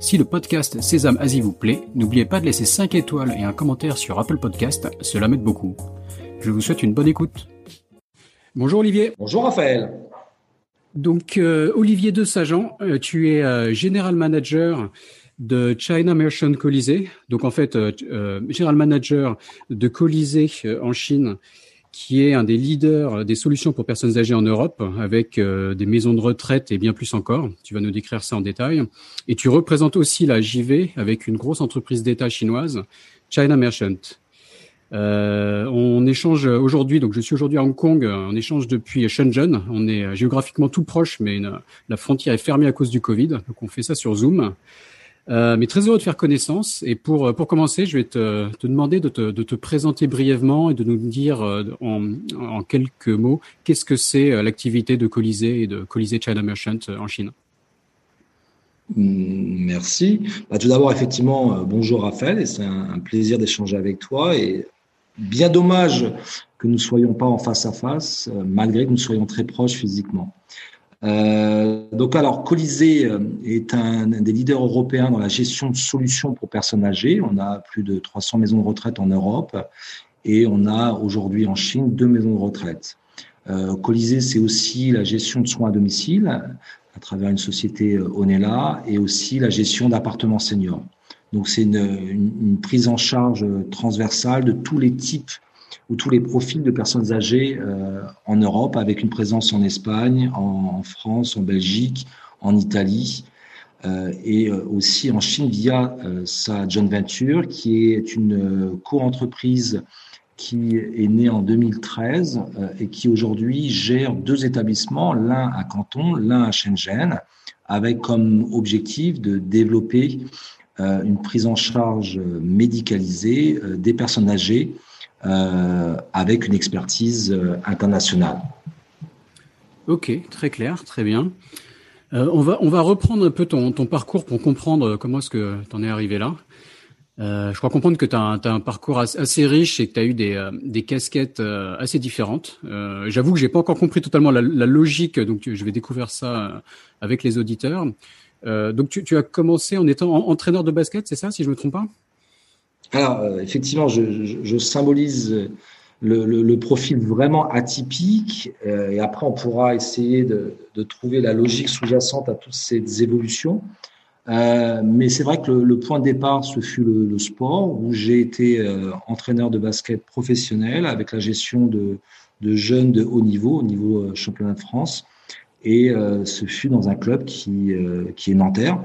Si le podcast Sésame Asie vous plaît, n'oubliez pas de laisser 5 étoiles et un commentaire sur Apple Podcast, cela m'aide beaucoup. Je vous souhaite une bonne écoute. Bonjour Olivier. Bonjour Raphaël. Donc euh, Olivier de Sagan, euh, tu es euh, General Manager de China Merchant Colisée, donc en fait euh, euh, General Manager de Colisée euh, en Chine, qui est un des leaders des solutions pour personnes âgées en Europe, avec des maisons de retraite et bien plus encore. Tu vas nous décrire ça en détail. Et tu représentes aussi la JV avec une grosse entreprise d'État chinoise, China Merchant. Euh, on échange aujourd'hui, donc je suis aujourd'hui à Hong Kong, on échange depuis Shenzhen. On est géographiquement tout proche, mais la frontière est fermée à cause du Covid, donc on fait ça sur Zoom. Euh, mais très heureux de faire connaissance. Et pour, pour commencer, je vais te, te demander de te, de te, présenter brièvement et de nous dire euh, en, en quelques mots qu'est-ce que c'est euh, l'activité de Colisée et de Colisée China Merchant en Chine? Mm, merci. Bah, tout d'abord, effectivement, bonjour Raphaël, et c'est un, un, plaisir d'échanger avec toi. Et bien dommage que nous ne soyons pas en face à face, malgré que nous soyons très proches physiquement. Euh, donc alors, Colisée euh, est un, des leaders européens dans la gestion de solutions pour personnes âgées. On a plus de 300 maisons de retraite en Europe et on a aujourd'hui en Chine deux maisons de retraite. Euh, Colisée, c'est aussi la gestion de soins à domicile à travers une société euh, Onella et aussi la gestion d'appartements seniors. Donc c'est une, une, prise en charge transversale de tous les types ou tous les profils de personnes âgées euh, en Europe, avec une présence en Espagne, en, France, en Belgique, en Italie euh, et euh, aussi en Chine via sa joint venture, qui est une co-entreprise qui est née en 2013 euh, et qui aujourd'hui gère deux établissements, l'un à Canton, l'un à Shenzhen, avec comme objectif de développer une prise en charge médicalisée des personnes âgées avec une expertise euh, internationale. Ok, très clair, très bien. Euh, on, va, on va reprendre un peu ton, ton parcours pour comprendre comment est-ce que tu en es arrivé là. Euh, je crois comprendre que tu as, un parcours assez riche et que tu as eu des, euh, des casquettes euh, assez différentes. J'avoue que j'ai pas encore compris totalement la, la logique, donc je vais découvrir ça avec les auditeurs. donc tu, tu, as commencé en étant entraîneur de basket, c'est ça, si je me trompe pas? Alors, euh, effectivement, je, je, je symbolise le, le, le, profil vraiment atypique euh, et après, on pourra essayer de, de trouver la logique sous-jacente à toutes ces évolutions. Euh, mais c'est vrai que le, le, point de départ, ce fut le, le sport, où j'ai été euh, entraîneur de basket professionnel avec la gestion de, de, jeunes de haut niveau, au niveau euh, championnat de France. Et euh, ce fut dans un club qui, qui est Nanterre,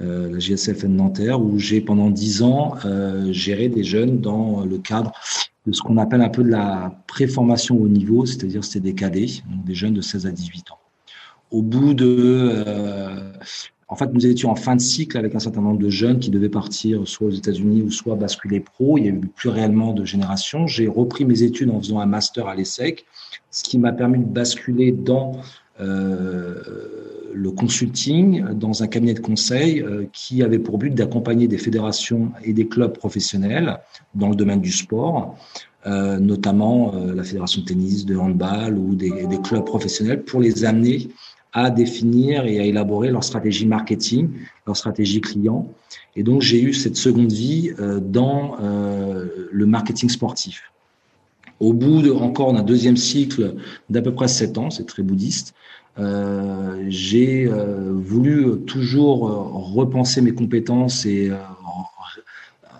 euh, la GSFN Nanterre, où j'ai pendant dix ans euh, géré des jeunes dans le cadre de ce qu'on appelle un peu de la préformation au niveau, c'est-à-dire c'était des cadets, donc des jeunes de 16 à 18 ans. Au bout de... Euh, en fait, nous étions en fin de cycle avec un certain nombre de jeunes qui devaient partir soit aux États-Unis ou soit basculer pro. Il n'y a eu plus réellement de génération. J'ai repris mes études en faisant un master à l'ESSEC, ce qui m'a permis de basculer dans le consulting dans un cabinet de conseil euh, qui avait pour but d'accompagner des fédérations et des clubs professionnels dans le domaine du sport, euh, notamment euh, la fédération de tennis, de handball ou des, des, clubs professionnels pour les amener à définir et à élaborer leur stratégie marketing, leur stratégie client. Et donc j'ai eu cette seconde vie euh, dans euh, le marketing sportif. Au bout de, encore d'un deuxième cycle d'à peu près sept ans, c'est très bouddhiste, euh, j'ai euh, voulu toujours euh, repenser mes compétences et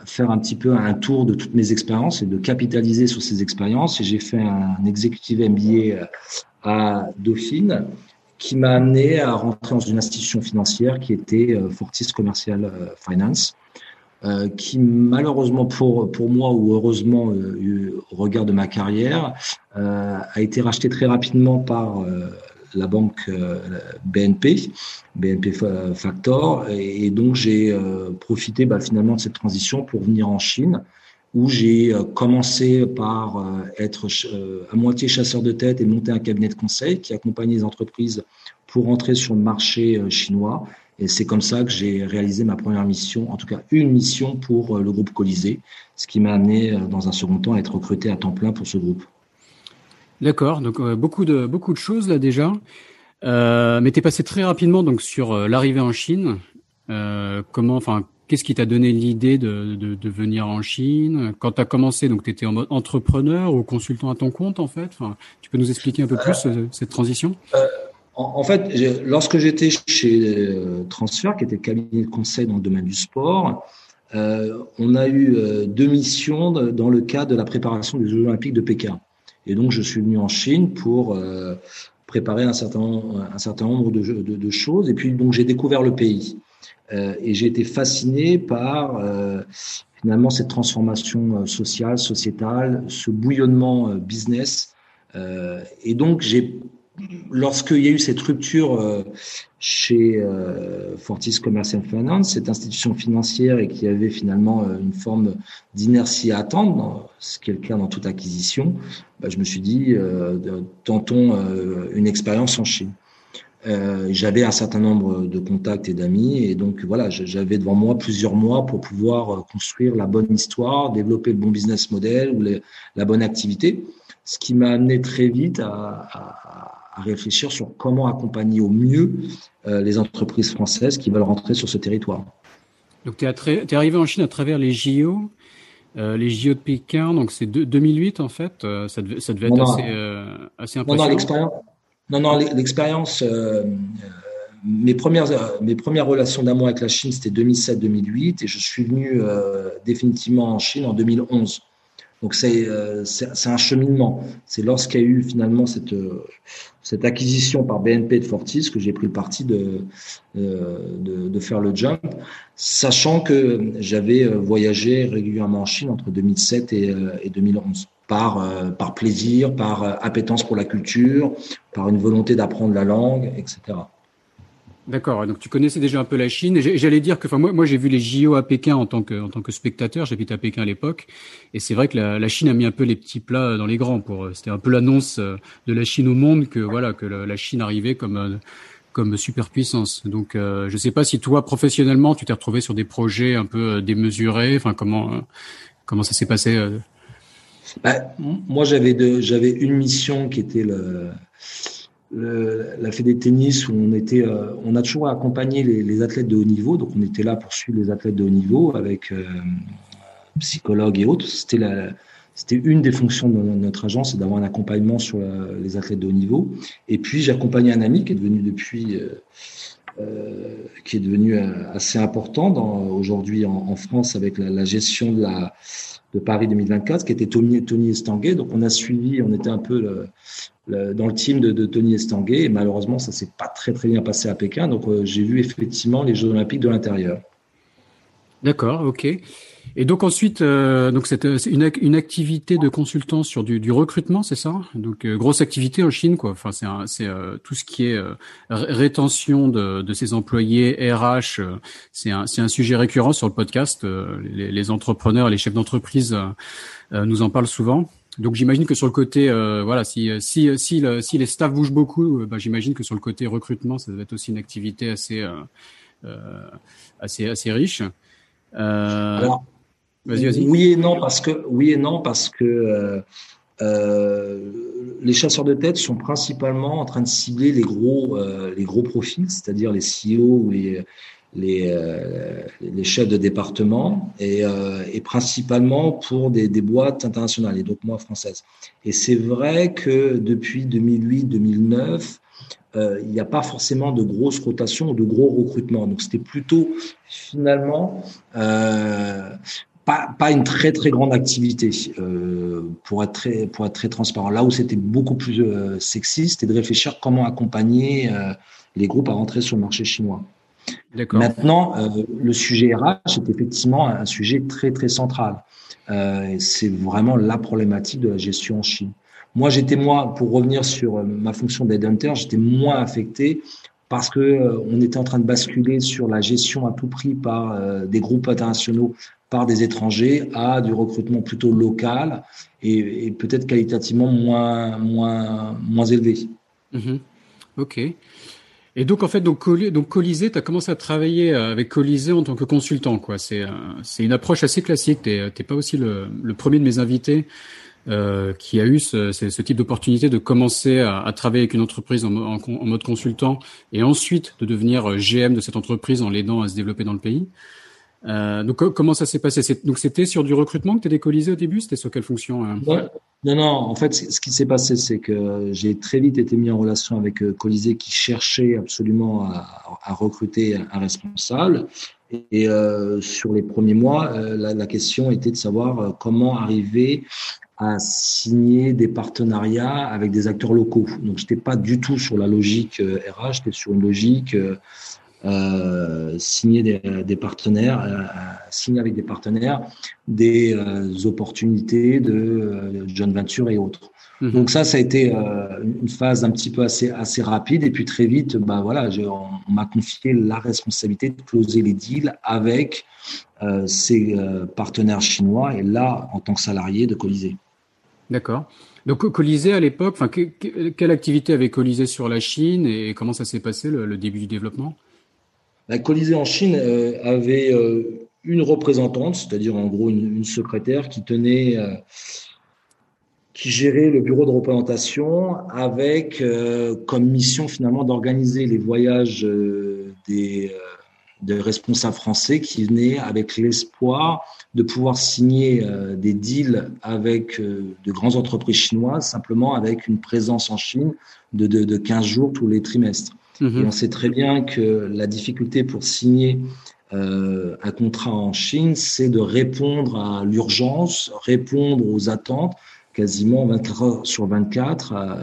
faire un petit peu un tour de toutes mes expériences et de capitaliser sur ces expériences. Et j'ai fait un executive MBA à Dauphine qui m'a amené à rentrer dans une institution financière qui était Fortis Commercial Finance. Euh, qui malheureusement pour, pour moi ou heureusement euh, au regard de ma carrière euh, a été racheté très rapidement par la banque BNP, BNP Factor, et, donc j'ai profité bah, finalement de cette transition pour venir en Chine où j'ai commencé par être à moitié chasseur de tête et monter un cabinet de conseil qui accompagnait les entreprises pour entrer sur le marché chinois. Et c'est comme ça que j'ai réalisé ma première mission, en tout cas une mission pour le groupe Colisée, ce qui m'a amené dans un second temps à être recruté à temps plein pour ce groupe. D'accord, donc beaucoup de beaucoup de choses là déjà. Euh, mais tu es passé très rapidement donc sur euh, l'arrivée en Chine. Euh, comment, enfin, qu'est-ce qui t'a donné l'idée de, de, de, venir en Chine? Quand tu as commencé, donc tu étais en mode entrepreneur ou consultant à ton compte en fait? Enfin, tu peux nous expliquer un peu plus euh, cette transition? En, en, fait, lorsque j'étais chez Transfer, qui était cabinet de conseil dans le domaine du sport, on a eu deux missions dans le cadre de la préparation des Jeux Olympiques de Pékin. Et donc, je suis venu en Chine pour préparer un certain, un certain nombre de, de, de choses. Et puis, donc, j'ai découvert le pays. Euh, et j'ai été fasciné par euh, finalement cette transformation euh, sociale, sociétale, ce bouillonnement euh, business. Euh, et donc, j'ai lorsqu'il y a eu cette rupture euh, chez euh, Fortis Commerce and Finance, cette institution financière, et qui avait finalement euh, une forme d'inertie à attendre, ce qui est le cas dans toute acquisition, bah, je me suis dit, tentons une expérience en Chine. j'avais un certain nombre de contacts et d'amis, et donc voilà, j'avais devant moi plusieurs mois pour pouvoir construire la bonne histoire, développer le bon business model ou la bonne activité, ce qui m'a amené très vite à, à à réfléchir sur comment accompagner au mieux euh, les entreprises françaises qui veulent rentrer sur ce territoire. Donc, tu es, es, arrivé en Chine à travers les JO, euh, les JO de Pékin, donc c'est 2008 en fait, euh, ça, devait, ça devait être assez, assez impressionnant. Non, non, l'expérience, mes, premières, mes premières relations d'amour avec la Chine, c'était 2007-2008 et je suis venu définitivement en Chine en 2011. Donc euh, c'est un cheminement. C'est lorsqu'il y a eu finalement cette, euh, cette acquisition par BNP de Fortis que j'ai pris le parti de, euh, de, de, faire le jump, sachant que j'avais voyagé régulièrement en Chine entre 2007 et, et 2011 par, par plaisir, par appétence pour la culture, par une volonté d'apprendre la langue, etc. D'accord. Donc tu connaissais déjà un peu la Chine. J'allais dire que, enfin moi, moi j'ai vu les JO à Pékin en tant que en tant que spectateur. J'habite à Pékin à l'époque, et c'est vrai que la, la, Chine a mis un peu les petits plats dans les grands. Pour c'était un peu l'annonce euh, de la Chine au monde que voilà que la, Chine arrivait comme euh, comme superpuissance. Donc euh, je sais pas si toi professionnellement tu t'es retrouvé sur des projets un peu euh, démesurés. Enfin comment comment ça s'est passé bah, Moi j'avais j'avais une mission qui était le la Fédé de tennis où on était, euh, on a toujours accompagné les, athlètes de haut niveau. Donc on était là pour suivre les athlètes de haut niveau avec euh, psychologues et autres. C'était la, c'était une des fonctions de notre agence, c'est d'avoir un accompagnement sur les athlètes de haut niveau. Et puis j'ai accompagné un ami qui est devenu depuis, euh, euh qui est devenu assez important aujourd'hui en, France avec la, gestion de la de Paris 2024, qui était Tony, Tony Estanguet. Donc on a suivi, on était un peu dans le team de, de Tony Estanguet. Et malheureusement, ça s'est pas très très bien passé à Pékin. Donc euh, j'ai vu effectivement les Jeux Olympiques de l'intérieur. D'accord, ok. Et donc ensuite, euh, donc c'est une, une activité de consultant sur du, du recrutement, c'est ça? Donc euh, grosse activité en Chine, quoi. Enfin, c'est c'est euh, tout ce qui est euh, rétention de, de ses employés, RH. c'est un c'est un sujet récurrent sur le podcast. Les, les, entrepreneurs, les chefs d'entreprise nous en parlent souvent. Donc j'imagine que sur le côté, euh, voilà, si si si, le, si les staffs bougent beaucoup, euh, bah, j'imagine que sur le côté recrutement, ça doit être aussi une activité assez euh, euh assez assez riche. Euh, Oui et non parce que oui et non parce que les chasseurs de tête sont principalement en train de cibler les gros les gros profils, c'est-à-dire les CEO ou les les, euh, chefs de département et, euh, principalement pour des, boîtes internationales et donc moi françaises. Et c'est vrai que depuis 2008-2009, euh, il n'y a pas forcément de grosses rotations ou de gros recrutements. Donc c'était plutôt finalement euh, pas, pas une très très grande activité euh, pour être très pour être très transparent. Là où c'était beaucoup plus euh, sexy, c'était de réfléchir comment accompagner les groupes à rentrer sur le marché chinois. Maintenant, euh, le sujet RH est effectivement un sujet très très central. Euh, c'est vraiment la problématique de la gestion en Chine. Moi, j'étais moi, pour revenir sur euh, ma fonction d'headhunter, j'étais moins affecté parce que euh, on était en train de basculer sur la gestion à tout prix par euh, des groupes internationaux par des étrangers à du recrutement plutôt local et, peut-être qualitativement moins, moins, moins élevé. Mhm. Ok. Et donc en fait, donc, Colisée, tu as commencé à travailler euh, avec Colisée en tant que consultant, quoi. C'est euh, une approche assez classique. T'es t'es pas aussi le, premier de mes invités euh, qui a eu ce, type d'opportunité de commencer à, travailler avec une entreprise en, en, mode consultant et ensuite de devenir euh, GM de cette entreprise en l'aidant à se développer dans le pays. Euh, donc comment ça s'est passé? Donc c'était sur du recrutement que tu Colisée au début? C'était sur quelle fonction hein Non, non. En fait, ce qui s'est passé, c'est que j'ai très vite été mis en relation avec euh, Colisée qui cherchait absolument à, recruter un responsable. Et euh, sur les premiers mois, euh, la, la, question était de savoir euh, comment arriver à signer des partenariats avec des acteurs locaux. Donc, j'étais pas du tout sur la logique RH, j'étais sur une logique euh, signer des, des partenaires, euh, signer avec des partenaires des euh, opportunités de John Venture et autres. Mhm. Donc ça, ça a été une phase un petit peu assez assez rapide et puis très vite, bah voilà, on, m'a confié la responsabilité de closer les deals avec ces partenaires chinois et là en tant que salarié de Colisée. D'accord. Donc Colisée à l'époque, enfin quelle activité avait Colisée sur la Chine et comment ça s'est passé le début du développement? La Colisée en Chine euh, avait euh, une représentante, c'est-à-dire en gros une, secrétaire qui tenait, euh, qui gérait le bureau de représentation avec comme mission finalement d'organiser les voyages des, responsables français qui venaient avec l'espoir de pouvoir signer des deals avec de grandes entreprises chinoises simplement avec une présence en Chine de, de 15 jours tous les trimestres. Mhm. Et on sait très bien que la difficulté pour signer euh, un contrat en Chine, c'est de répondre à l'urgence, répondre aux attentes quasiment 24 heures sur 24 à,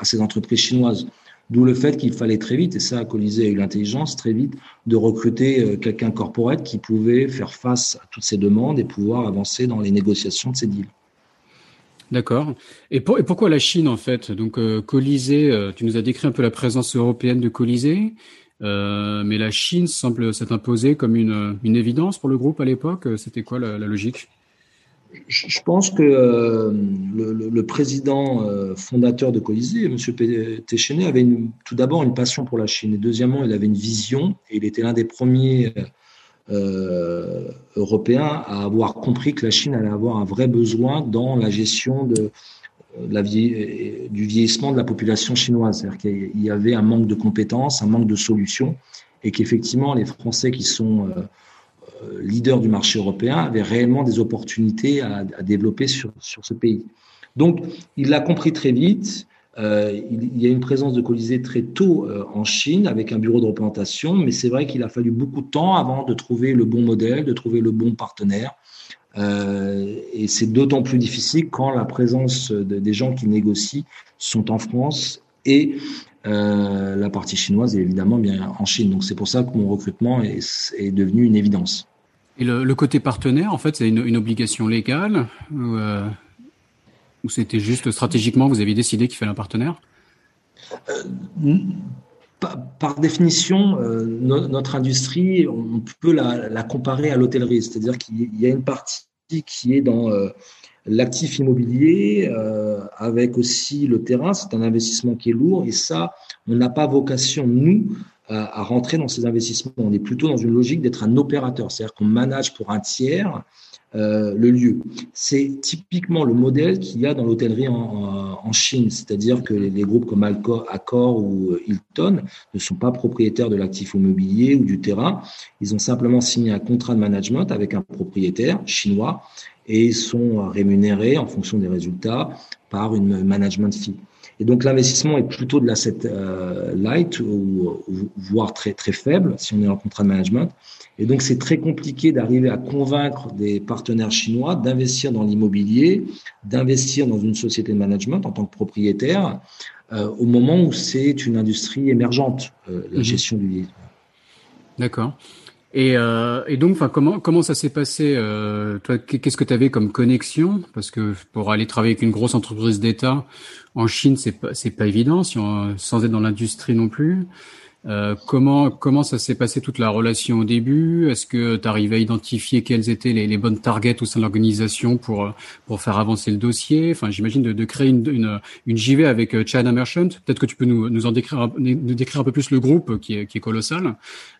à ces entreprises chinoises. D'où le fait qu'il fallait très vite, et ça, Colisée a eu l'intelligence très vite, de recruter euh, quelqu'un corporate qui pouvait faire face à toutes ces demandes et pouvoir avancer dans les négociations de ces deals. D'accord. Et, pourquoi la Chine en fait? Donc euh, Colisée, euh, tu nous as décrit un peu la présence européenne de Colisée, euh, mais la Chine semble s'être imposée comme une, une, évidence pour le groupe à l'époque. C'était quoi la, logique? Je pense que le, président fondateur de Colisée, M. Téchéné, avait tout d'abord une passion pour la Chine et deuxièmement, il avait une vision et il était l'un des premiers euh, européen à avoir compris que la Chine allait avoir un vrai besoin dans la gestion de, la vie, du vieillissement de la population chinoise. C'est-à-dire qu'il y avait un manque de compétences, un manque de solutions, et qu'effectivement, les Français qui sont euh, euh, leaders du marché européen avaient réellement des opportunités à, à développer sur, sur ce pays. Donc, il l'a compris très vite. Euh, il, y a une présence de Colisée très tôt euh, en Chine avec un bureau de représentation, mais c'est vrai qu'il a fallu beaucoup de temps avant de trouver le bon modèle, de trouver le bon partenaire. Euh, et c'est d'autant plus difficile quand la présence des gens qui négocient sont en France et la partie chinoise est évidemment bien en Chine. Donc c'est pour ça que mon recrutement est, est devenu une évidence. Et le, côté partenaire, en fait, c'est une, obligation légale c'était juste stratégiquement, vous aviez décidé qu'il fallait un partenaire? Euh, par, définition, euh, notre industrie, on peut la, comparer à l'hôtellerie, c'est-à-dire qu'il y a une partie qui est dans euh, l'actif immobilier, avec aussi le terrain, c'est un investissement qui est lourd, et ça, on n'a pas vocation, nous, à, rentrer dans ces investissements. On est plutôt dans une logique d'être un opérateur, c'est-à-dire qu'on manage pour un tiers euh, le lieu. C'est typiquement le modèle qu'il y a dans l'hôtellerie en, en, Chine, c'est-à-dire que les, groupes comme Accor ou euh, Hilton ne sont pas propriétaires de l'actif immobilier ou du terrain. Ils ont simplement signé un contrat de management avec un propriétaire chinois et ils sont rémunérés en fonction des résultats par une management fee. Et donc l'investissement est plutôt de l'asset euh, light ou, voire très très faible si on est en contrat de management. Et donc c'est très compliqué d'arriver à convaincre des partenaires chinois d'investir dans l'immobilier, d'investir dans une société de management en tant que propriétaire euh, au moment où c'est une industrie émergente, euh, la mhm. gestion du vieillissement. D'accord. Et, euh, et, donc, comment ça s'est passé euh, Toi, qu'est-ce que tu avais comme connexion? Parce que pour aller travailler avec une grosse entreprise d'État en Chine, c'est pas pas évident, sans être dans l'industrie non plus. Euh, comment comment ça s'est passé toute la relation au début? Est-ce que tu arrives à identifier quelles étaient les, les, bonnes targets au sein de l'organisation pour pour faire avancer le dossier? Enfin, j'imagine de, de, créer une, une, une JV avec euh, China Merchant. Peut-être que tu peux nous, nous en décrire nous décrire un peu plus le groupe qui est qui est colossal.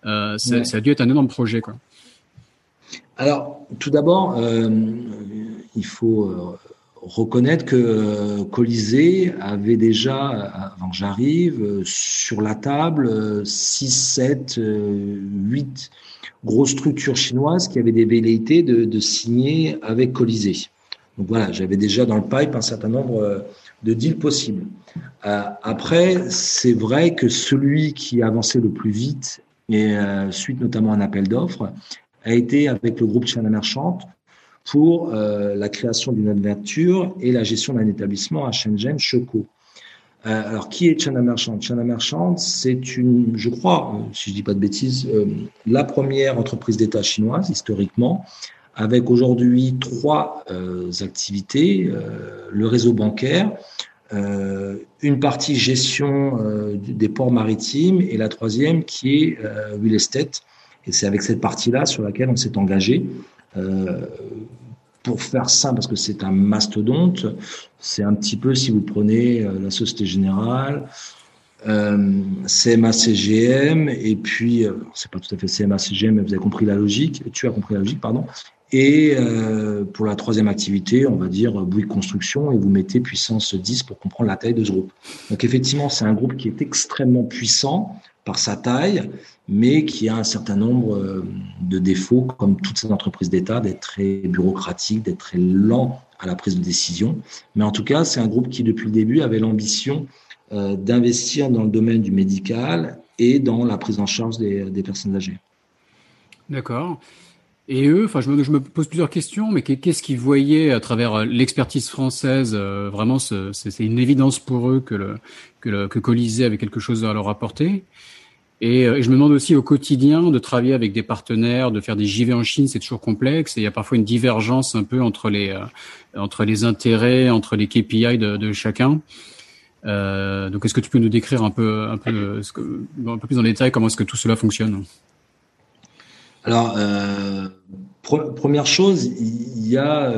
Euh, ça, ça, a dû être un énorme projet, quoi. Alors, tout d'abord, euh, il faut euh, reconnaître que euh, Colisée avait déjà, avant que j'arrive, euh, sur la table 6, 7, 8 grosses structures chinoises qui avaient des velléités de, signer avec Colisée. Donc voilà, j'avais déjà dans le pipe un certain nombre de deals possibles. Euh, après, c'est vrai que celui qui avançait le plus vite, et suite notamment à un appel d'offres, a été avec le groupe China Merchant pour euh, la création d'une adverture et la gestion d'un établissement à Shenzhen, Shekou. Euh, alors, qui est China Merchant? China Merchant, c'est une, je crois, euh, si je dis pas de bêtises, euh, la première entreprise d'État chinoise historiquement, avec aujourd'hui trois euh, activités le réseau bancaire, une partie gestion des ports maritimes et la troisième qui est real estate. Et c'est avec cette partie-là sur laquelle on s'est engagé. Euh, pour faire ça, parce que c'est un mastodonte, c'est un petit peu si vous prenez euh, la Société Générale, euh, CMA CGM, et puis, euh, c'est pas tout à fait CMA CGM, mais vous avez compris la logique, tu as compris la logique, pardon. Et euh, pour la troisième activité, on va dire Bouygues Construction, et vous mettez puissance 10 pour comprendre la taille de ce groupe. Donc effectivement, c'est un groupe qui est extrêmement puissant par sa taille, mais qui a un certain nombre euh, de défauts, comme toutes ces entreprises d'État, d'être très bureaucratique, d'être très lent à la prise de décision. Mais en tout cas, c'est un groupe qui, depuis le début, avait l'ambition euh, d'investir dans le domaine du médical et dans la prise en charge des, personnes âgées. D'accord. Et eux, enfin, je me, pose plusieurs questions, mais qu'est-ce qu'ils voyaient à travers euh, l'expertise française Vraiment, c'est une évidence pour eux que, que Colisée avait quelque chose à leur apporter? Euh, et, je me demande aussi au quotidien de travailler avec des partenaires, de faire des JV en Chine, c'est toujours complexe et il y a parfois une divergence un peu entre les euh, entre les intérêts, entre les KPI de, chacun. Euh, donc, est-ce que tu peux nous décrire un peu un peu un peu plus en détail comment est-ce que tout cela fonctionne? Alors, première chose, il y a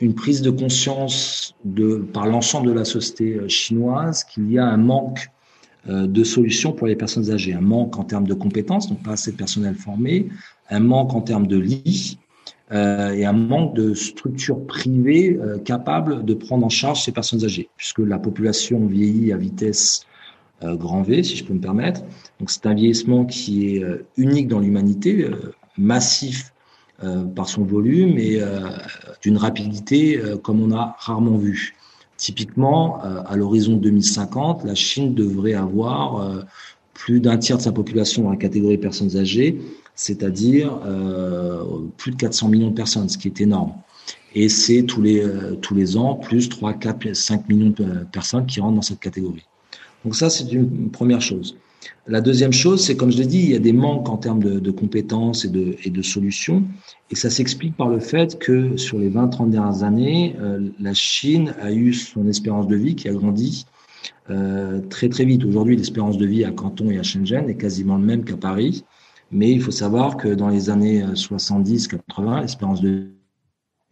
une prise de conscience de par l'ensemble de la société chinoise qu'il y a un manque de solutions pour les personnes âgées. Un manque en termes de compétences, donc pas assez de personnel formé, un manque en termes de lits euh, et un manque de structures privées euh, capables de prendre en charge ces personnes âgées, puisque la population vieillit à vitesse grand V, si je peux me permettre. Donc c'est un vieillissement qui est unique dans l'humanité, massif par son volume et d'une rapidité comme on a rarement vu. Typiquement, euh, à l'horizon 2050, la Chine devrait avoir euh, plus d'un tiers de sa population dans la catégorie personnes âgées, c'est-à-dire euh, plus de 400 millions de personnes, ce qui est énorme. Et c'est tous les, tous les ans plus 3, 4, 5 millions de personnes qui rentrent dans cette catégorie. Donc ça, c'est une première chose. La deuxième chose, c'est comme je l'ai dit, il y a des manques en termes de, compétences et de, solutions. Et ça s'explique par le fait que sur les 20-30 dernières années, euh, la Chine a eu son espérance de vie qui a grandi euh, très très vite. Aujourd'hui, l'espérance de vie à Canton et à Shenzhen est quasiment le même qu'à Paris. Mais il faut savoir que dans les années 70-80, euh, l'espérance de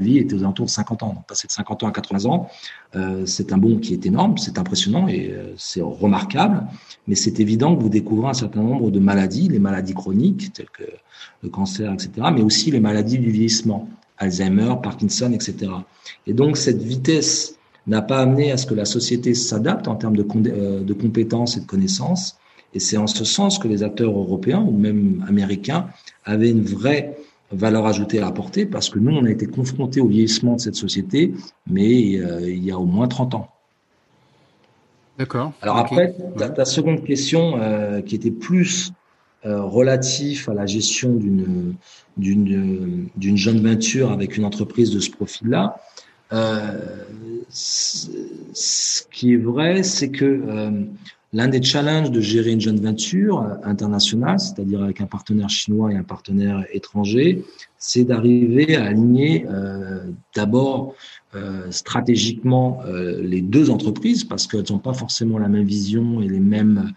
vie était aux alentours de 50 ans. Donc, passer de 50 ans à 80 ans, euh, c'est un bond qui est énorme, c'est impressionnant et euh, c'est remarquable. Mais c'est évident que vous découvrez un certain nombre de maladies, les maladies chroniques telles que le cancer, etc., mais aussi les maladies du vieillissement, Alzheimer, Parkinson, etc. Et donc cette vitesse n'a pas amené à ce que la société s'adapte en termes euh, de compétences et de connaissances. Et c'est en ce sens que les acteurs européens ou même américains avaient une vraie valeur ajoutée à apporter parce que nous, on a été confrontés au vieillissement de cette société, mais euh, il y a au moins 30 ans. D'accord. Alors après, ta, seconde question euh, qui était plus euh, relatif à la gestion d'une d'une d'une jeune venture avec une entreprise de ce profil-là. Euh, ce qui est vrai, c'est que euh, L'un des challenges de gérer une jeune venture internationale, c'est-à-dire avec un partenaire chinois et un partenaire étranger, c'est d'arriver à aligner euh, d'abord euh, stratégiquement euh, les deux entreprises parce qu'elles n'ont pas forcément la même vision et les mêmes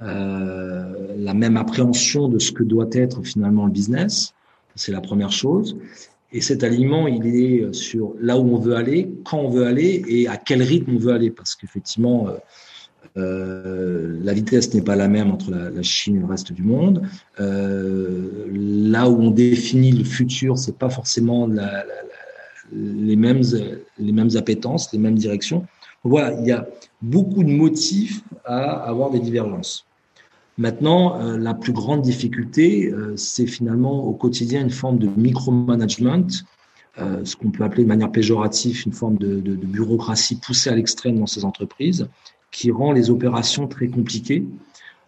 la même appréhension de ce que doit être finalement le business. C'est la première chose. Et cet alignement, il est sur là où on veut aller, quand on veut aller et à quel rythme on veut aller. Parce qu'effectivement, euh, la vitesse n'est pas la même entre la, Chine et le reste du monde. Euh, là où on définit le futur, c'est pas forcément les mêmes les mêmes appétences, les mêmes directions. Voilà, il y a beaucoup de motifs à avoir des divergences. Maintenant, euh, la plus grande difficulté, c'est finalement au quotidien une forme de micromanagement, ce qu'on peut appeler de manière péjorative une forme de bureaucratie poussée à l'extrême dans ces entreprises, qui rend les opérations très compliquées.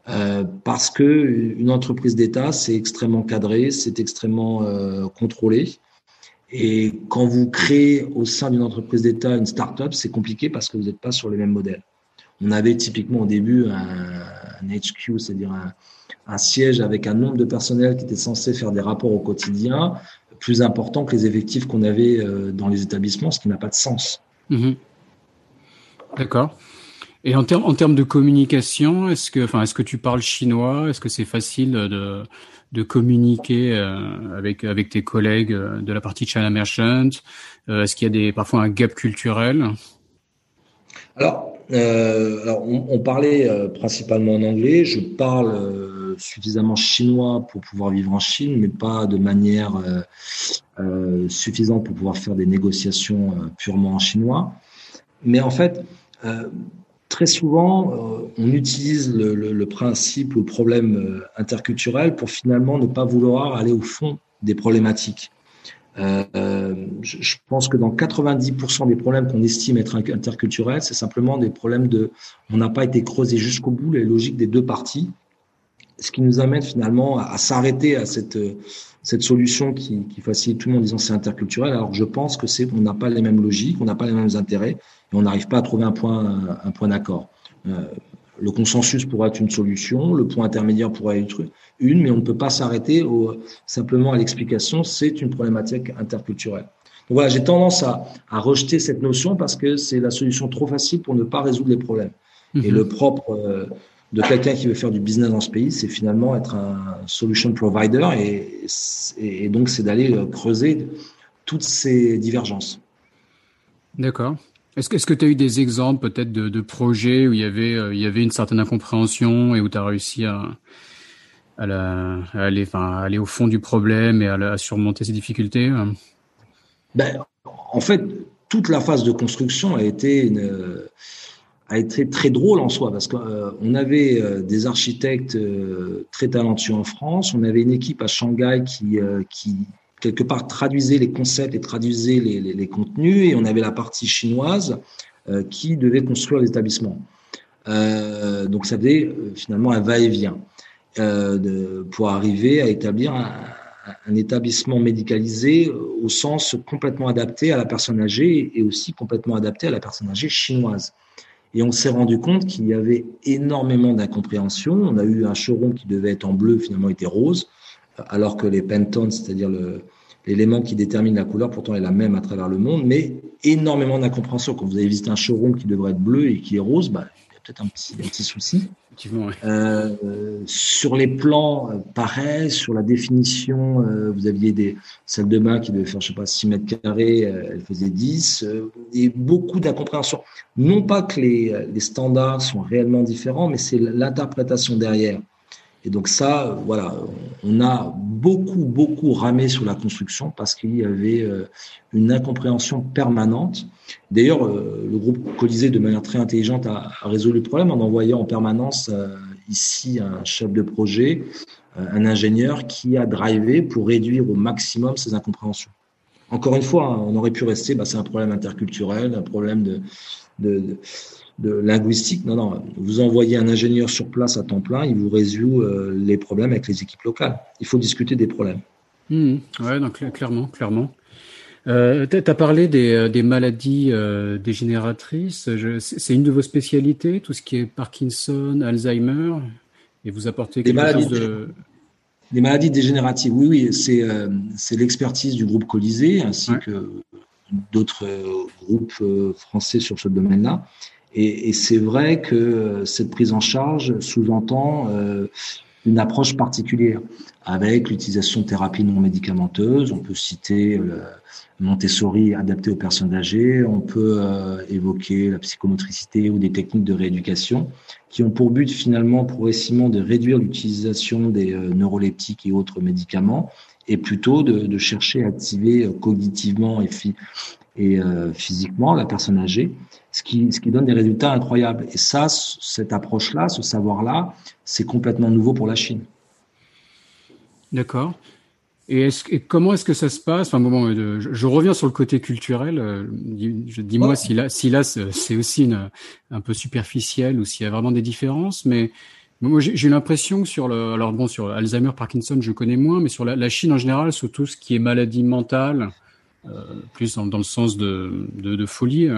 Euh, parce que une entreprise d'État, c'est extrêmement cadré, c'est extrêmement euh, contrôlé. Et quand vous créez au sein d'une entreprise d'État une start-up, c'est compliqué parce que vous n'êtes pas sur les mêmes modèles. On avait typiquement au début un, HQ, c'est-à-dire un, siège avec un nombre de personnel qui était censé faire des rapports au quotidien plus important que les effectifs qu'on avait euh, dans les établissements, ce qui n'a pas de sens. Mmh. D'accord. Et en termes en termes de communication, est-ce que enfin est-ce que tu parles chinois? Est-ce que c'est facile de de communiquer euh, avec avec tes collègues euh, de la partie China Merchant? Euh, Est-ce qu'il y a des parfois un gap culturel? Alors, alors on, on parlait principalement en anglais. Je parle suffisamment chinois pour pouvoir vivre en Chine, mais pas de manière suffisante pour pouvoir faire des négociations purement en chinois. Mais en fait, très souvent, euh, on utilise le, principe, le problème euh, interculturel pour finalement ne pas vouloir aller au fond des problématiques. Euh, je, pense que dans 90% des problèmes qu'on estime être interculturels, c'est simplement des problèmes de, on n'a pas été creusé jusqu'au bout les logiques des deux parties, ce qui nous amène finalement à s'arrêter à cette cette solution qui, qui, facilite tout le monde en disant c'est interculturel. Alors je pense que c'est on n'a pas les mêmes logiques, on n'a pas les mêmes intérêts et on n'arrive pas à trouver un point un point d'accord. Euh, le consensus pourrait être une solution, le point intermédiaire pourrait être une, mais on ne peut pas s'arrêter simplement à l'explication. C'est une problématique interculturelle. Donc voilà, j'ai tendance à, à, rejeter cette notion parce que c'est la solution trop facile pour ne pas résoudre les problèmes. Et mhm. le propre euh, de quelqu'un qui veut faire du business dans ce pays, c'est finalement être un solution provider et, et donc c'est d'aller euh, creuser toutes ces divergences. D'accord. Est-ce que tu as eu des exemples peut-être de, de, projets où il y, avait, euh, il y avait une certaine incompréhension et où tu as réussi à, à, la, à aller, enfin, à aller au fond du problème et à, à surmonter ces difficultés euh? ben, En fait, toute la phase de construction a été une, a été très drôle en soi parce qu'on euh, avait euh, des architectes euh, très talentueux en France, on avait une équipe à Shanghai qui, quelque part traduisait les concepts et traduisait les, contenus et on avait la partie chinoise qui devait construire l'établissement. donc ça faisait finalement un va-et-vient pour arriver à établir un établissement médicalisé au sens complètement adapté à la personne âgée et aussi complètement adapté à la personne âgée chinoise. Et on s'est rendu compte qu'il y avait énormément d'incompréhension. On a eu un showroom qui devait être en bleu, finalement était rose, alors que les Pentones, c'est-à-dire l'élément qui détermine la couleur, pourtant est la même à travers le monde, mais énormément d'incompréhension. Quand vous avez visité un showroom qui devrait être bleu et qui est rose, bah, peut-être un petit, un petit souci. Euh, sur les plans, euh, pareil, sur la définition, euh, vous aviez des salles de bain qui devaient faire, je sais pas, 6 mètres carrés, elles faisaient 10, et beaucoup d'incompréhension. Non pas que les, les standards sont réellement différents, mais c'est l'interprétation derrière. Et donc ça, voilà, on a beaucoup, beaucoup ramé sur la construction parce qu'il y avait une incompréhension permanente. D'ailleurs, le groupe Colisée, de manière très intelligente, a, résolu le problème en envoyant en permanence ici un chef de projet, un ingénieur qui a drivé pour réduire au maximum ces incompréhensions. Encore une fois, hein, on aurait pu rester, bah, c'est un problème interculturel, un problème de, de, de de linguistique. Non, non, vous envoyez un ingénieur sur place à temps plein, il vous résout euh, les problèmes avec les équipes locales. Il faut discuter des problèmes. Mmh, oui, donc clairement, clairement. Euh, tu as parlé des, euh, des maladies euh, dégénératrices. C'est une de vos spécialités, tout ce qui est Parkinson, Alzheimer, et vous apportez quelque chose de... Des maladies dégénératives, oui, oui, c'est euh, l'expertise du groupe Colisée ainsi ouais. que d'autres groupes français sur ce domaine-là. Et, c'est vrai que cette prise en charge sous-entend euh, une approche particulière avec l'utilisation de thérapies non médicamenteuses. On peut citer le Montessori adapté aux personnes âgées. On peut euh, évoquer la psychomotricité ou des techniques de rééducation qui ont pour but finalement progressivement de réduire l'utilisation des euh, neuroleptiques et autres médicaments et plutôt de, de chercher à activer euh, cognitivement et, et physiquement la personne âgée, ce qui, ce qui donne des résultats incroyables. Et ça, cette approche-là, ce savoir-là, c'est complètement nouveau pour la Chine. D'accord. Et, est comment est-ce que ça se passe? Enfin, euh, je, reviens sur le côté culturel. Euh, dis-moi si là, si là c'est aussi une, un peu superficiel ou s'il y a vraiment des différences. Mais moi, j'ai l'impression que sur le, alors bon, sur Alzheimer, Parkinson, je connais moins, mais sur la, Chine en général, sur tout ce qui est maladie mentale, euh, plus dans, le sens de, de, de folie.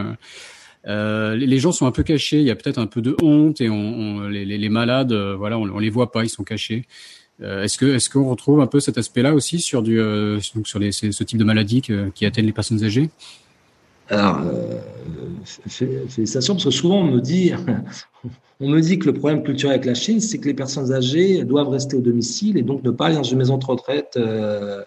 Euh, les gens sont un peu cachés. Il y a peut-être un peu de honte et on, les, les, malades, voilà, on, on les voit pas, ils sont cachés. Euh, est-ce que est-ce qu'on retrouve un peu cet aspect-là aussi sur du euh, sur les, ce type de maladies qui atteignent les personnes âgées? Alors, euh, félicitations parce que souvent on me dit on me dit que le problème culturel avec la Chine, c'est que les personnes âgées doivent rester au domicile et donc ne pas aller dans une maison de retraite. Euh,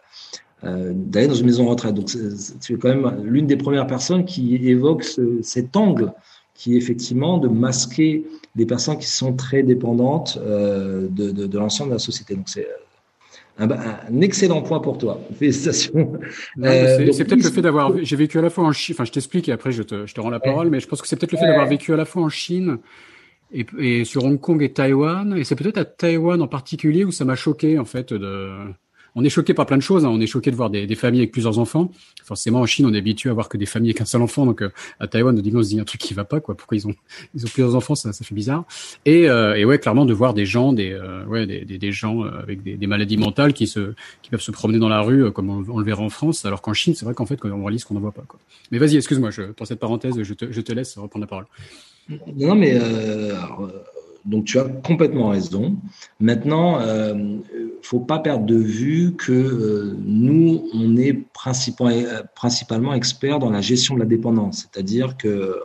euh, d'aller dans une maison de retraite. Donc, c'est quand même l'une des premières personnes qui évoque ce, cet angle qui est effectivement de masquer des personnes qui sont très dépendantes de, de, de l'ensemble de la société. Donc c'est un, un, excellent point pour toi. Félicitations. Euh, c'est peut-être le fait d'avoir. J'ai vécu à la fois en Chine. Enfin, je t'explique et après je te, je te rends la parole. Mais je pense que c'est peut-être le fait d'avoir vécu à la fois en Chine et, et sur Hong Kong et Taïwan. Et c'est peut-être à Taïwan en particulier où ça m'a choqué en fait de on est choqué par plein de choses. Hein. On est choqué de voir des, des, familles avec plusieurs enfants. Forcément, en Chine, on est habitué à voir que des familles avec un seul enfant. Donc, euh, à Taïwan, on se dit un truc qui va pas, quoi. Pourquoi ils ont, ils ont plusieurs enfants, ça, ça fait bizarre. Et, euh, et ouais, clairement, de voir des gens, des, euh, ouais, des, des, gens avec des, des, maladies mentales qui se, qui peuvent se promener dans la rue, comme on, le verra en France. Alors qu'en Chine, c'est vrai qu'en fait, quand on réalise qu'on n'en voit pas, quoi. Mais vas-y, excuse-moi, je, pour cette parenthèse, je te, je te laisse reprendre la parole. Non, mais alors, donc tu as complètement raison. Maintenant, euh, faut pas perdre de vue que euh, nous, on est principalement experts dans la gestion de la dépendance, c'est-à-dire que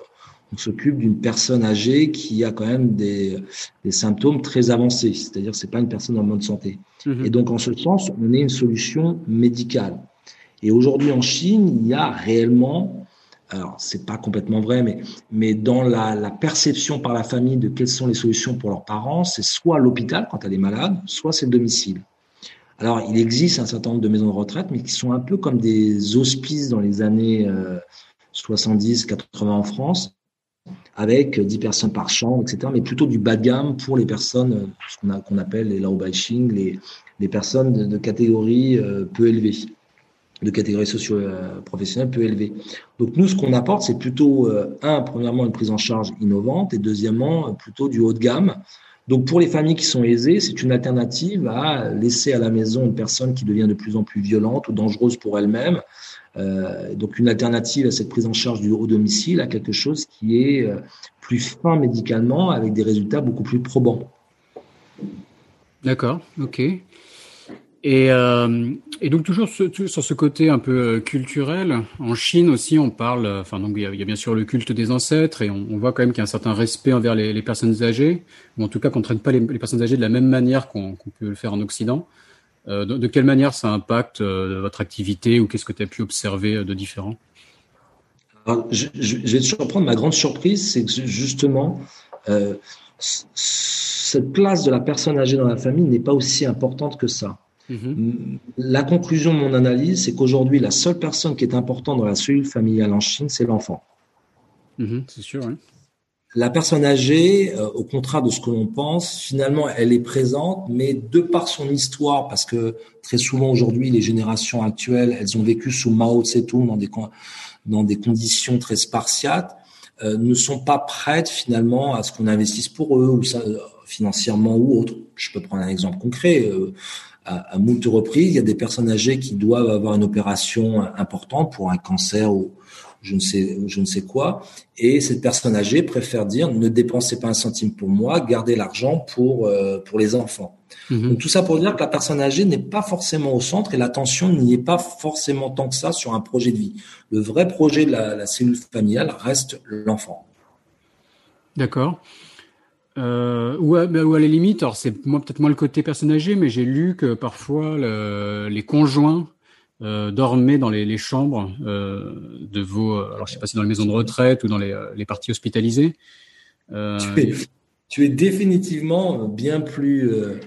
on s'occupe d'une personne âgée qui a quand même des, des symptômes très avancés, c'est-à-dire c'est pas une personne en bonne santé. Mmh Et donc en ce sens, on est une solution médicale. Et aujourd'hui en Chine, il y a réellement alors c'est pas complètement vrai, mais, mais dans la, perception par la famille de quelles sont les solutions pour leurs parents, c'est soit l'hôpital quand elle est malade, soit c'est le domicile. Alors il existe un certain nombre de maisons de retraite, mais qui sont un peu comme des hospices dans les années 70, euh, 80 en France, avec 10 personnes par chambre, etc., mais plutôt du bas de gamme pour les personnes, euh, ce qu'on appelle les low les, les personnes de, de catégorie euh, peu élevée de catégorie socio-professionnelle peu élevée. Donc nous, ce qu'on apporte, c'est plutôt, euh, un, premièrement, une prise en charge innovante et deuxièmement, plutôt du haut de gamme. Donc pour les familles qui sont aisées, c'est une alternative à laisser à la maison une personne qui devient de plus en plus violente ou dangereuse pour elle-même. Euh, donc une alternative à cette prise en charge du haut domicile à quelque chose qui est euh, plus fin médicalement avec des résultats beaucoup plus probants. D'accord, ok. Et, euh, et, donc toujours sur, ce côté un peu euh, culturel, en Chine aussi on parle, enfin donc il y, a, bien sûr le culte des ancêtres et on, voit quand même qu'il y a un certain respect envers les, personnes âgées, ou en tout cas qu'on ne traite pas les, personnes âgées de la même manière qu'on peut le faire en Occident. Euh, de, quelle manière ça impacte euh, votre activité ou qu'est-ce que tu as pu observer euh, de différent? Je, je, vais te surprendre, ma grande surprise, c'est que justement cette place de la personne âgée dans la famille n'est pas aussi importante que ça. Mhm. La conclusion de mon analyse, c'est qu'aujourd'hui, la seule personne qui est importante dans la cellule familiale en Chine, c'est l'enfant. Mhm, c'est sûr. La personne âgée, euh, au contraire de ce que l'on pense, finalement, elle est présente, mais de par son histoire, parce que très souvent aujourd'hui, les générations actuelles, elles ont vécu sous Mao Tse-tung dans des, dans des conditions très spartiates, euh, ne sont pas prêtes finalement à ce qu'on investisse pour eux, ou ça, euh, financièrement ou autre. Je peux prendre un exemple concret. Euh, à, à moult reprises. Il y a des personnes âgées qui doivent avoir une opération importante pour un cancer ou je ne sais, je ne sais quoi. Et cette personne âgée préfère dire ne dépensez pas un centime pour moi, gardez l'argent pour euh, pour les enfants. Mhm. Donc tout ça pour dire que la personne âgée n'est pas forcément au centre et l'attention n'y est pas forcément tant que ça sur un projet de vie. Le vrai projet de la, la cellule familiale reste l'enfant. D'accord. Euh, ou, à, ou, à, la limite, alors c'est moi peut-être moins le côté personne âgée, mais j'ai lu que parfois le, les conjoints euh, dormaient dans les, les chambres euh, de vos, alors je sais pas si dans les maisons de retraite ou dans les, les parties hospitalisées. Euh, tu, es, tu es définitivement bien plus euh,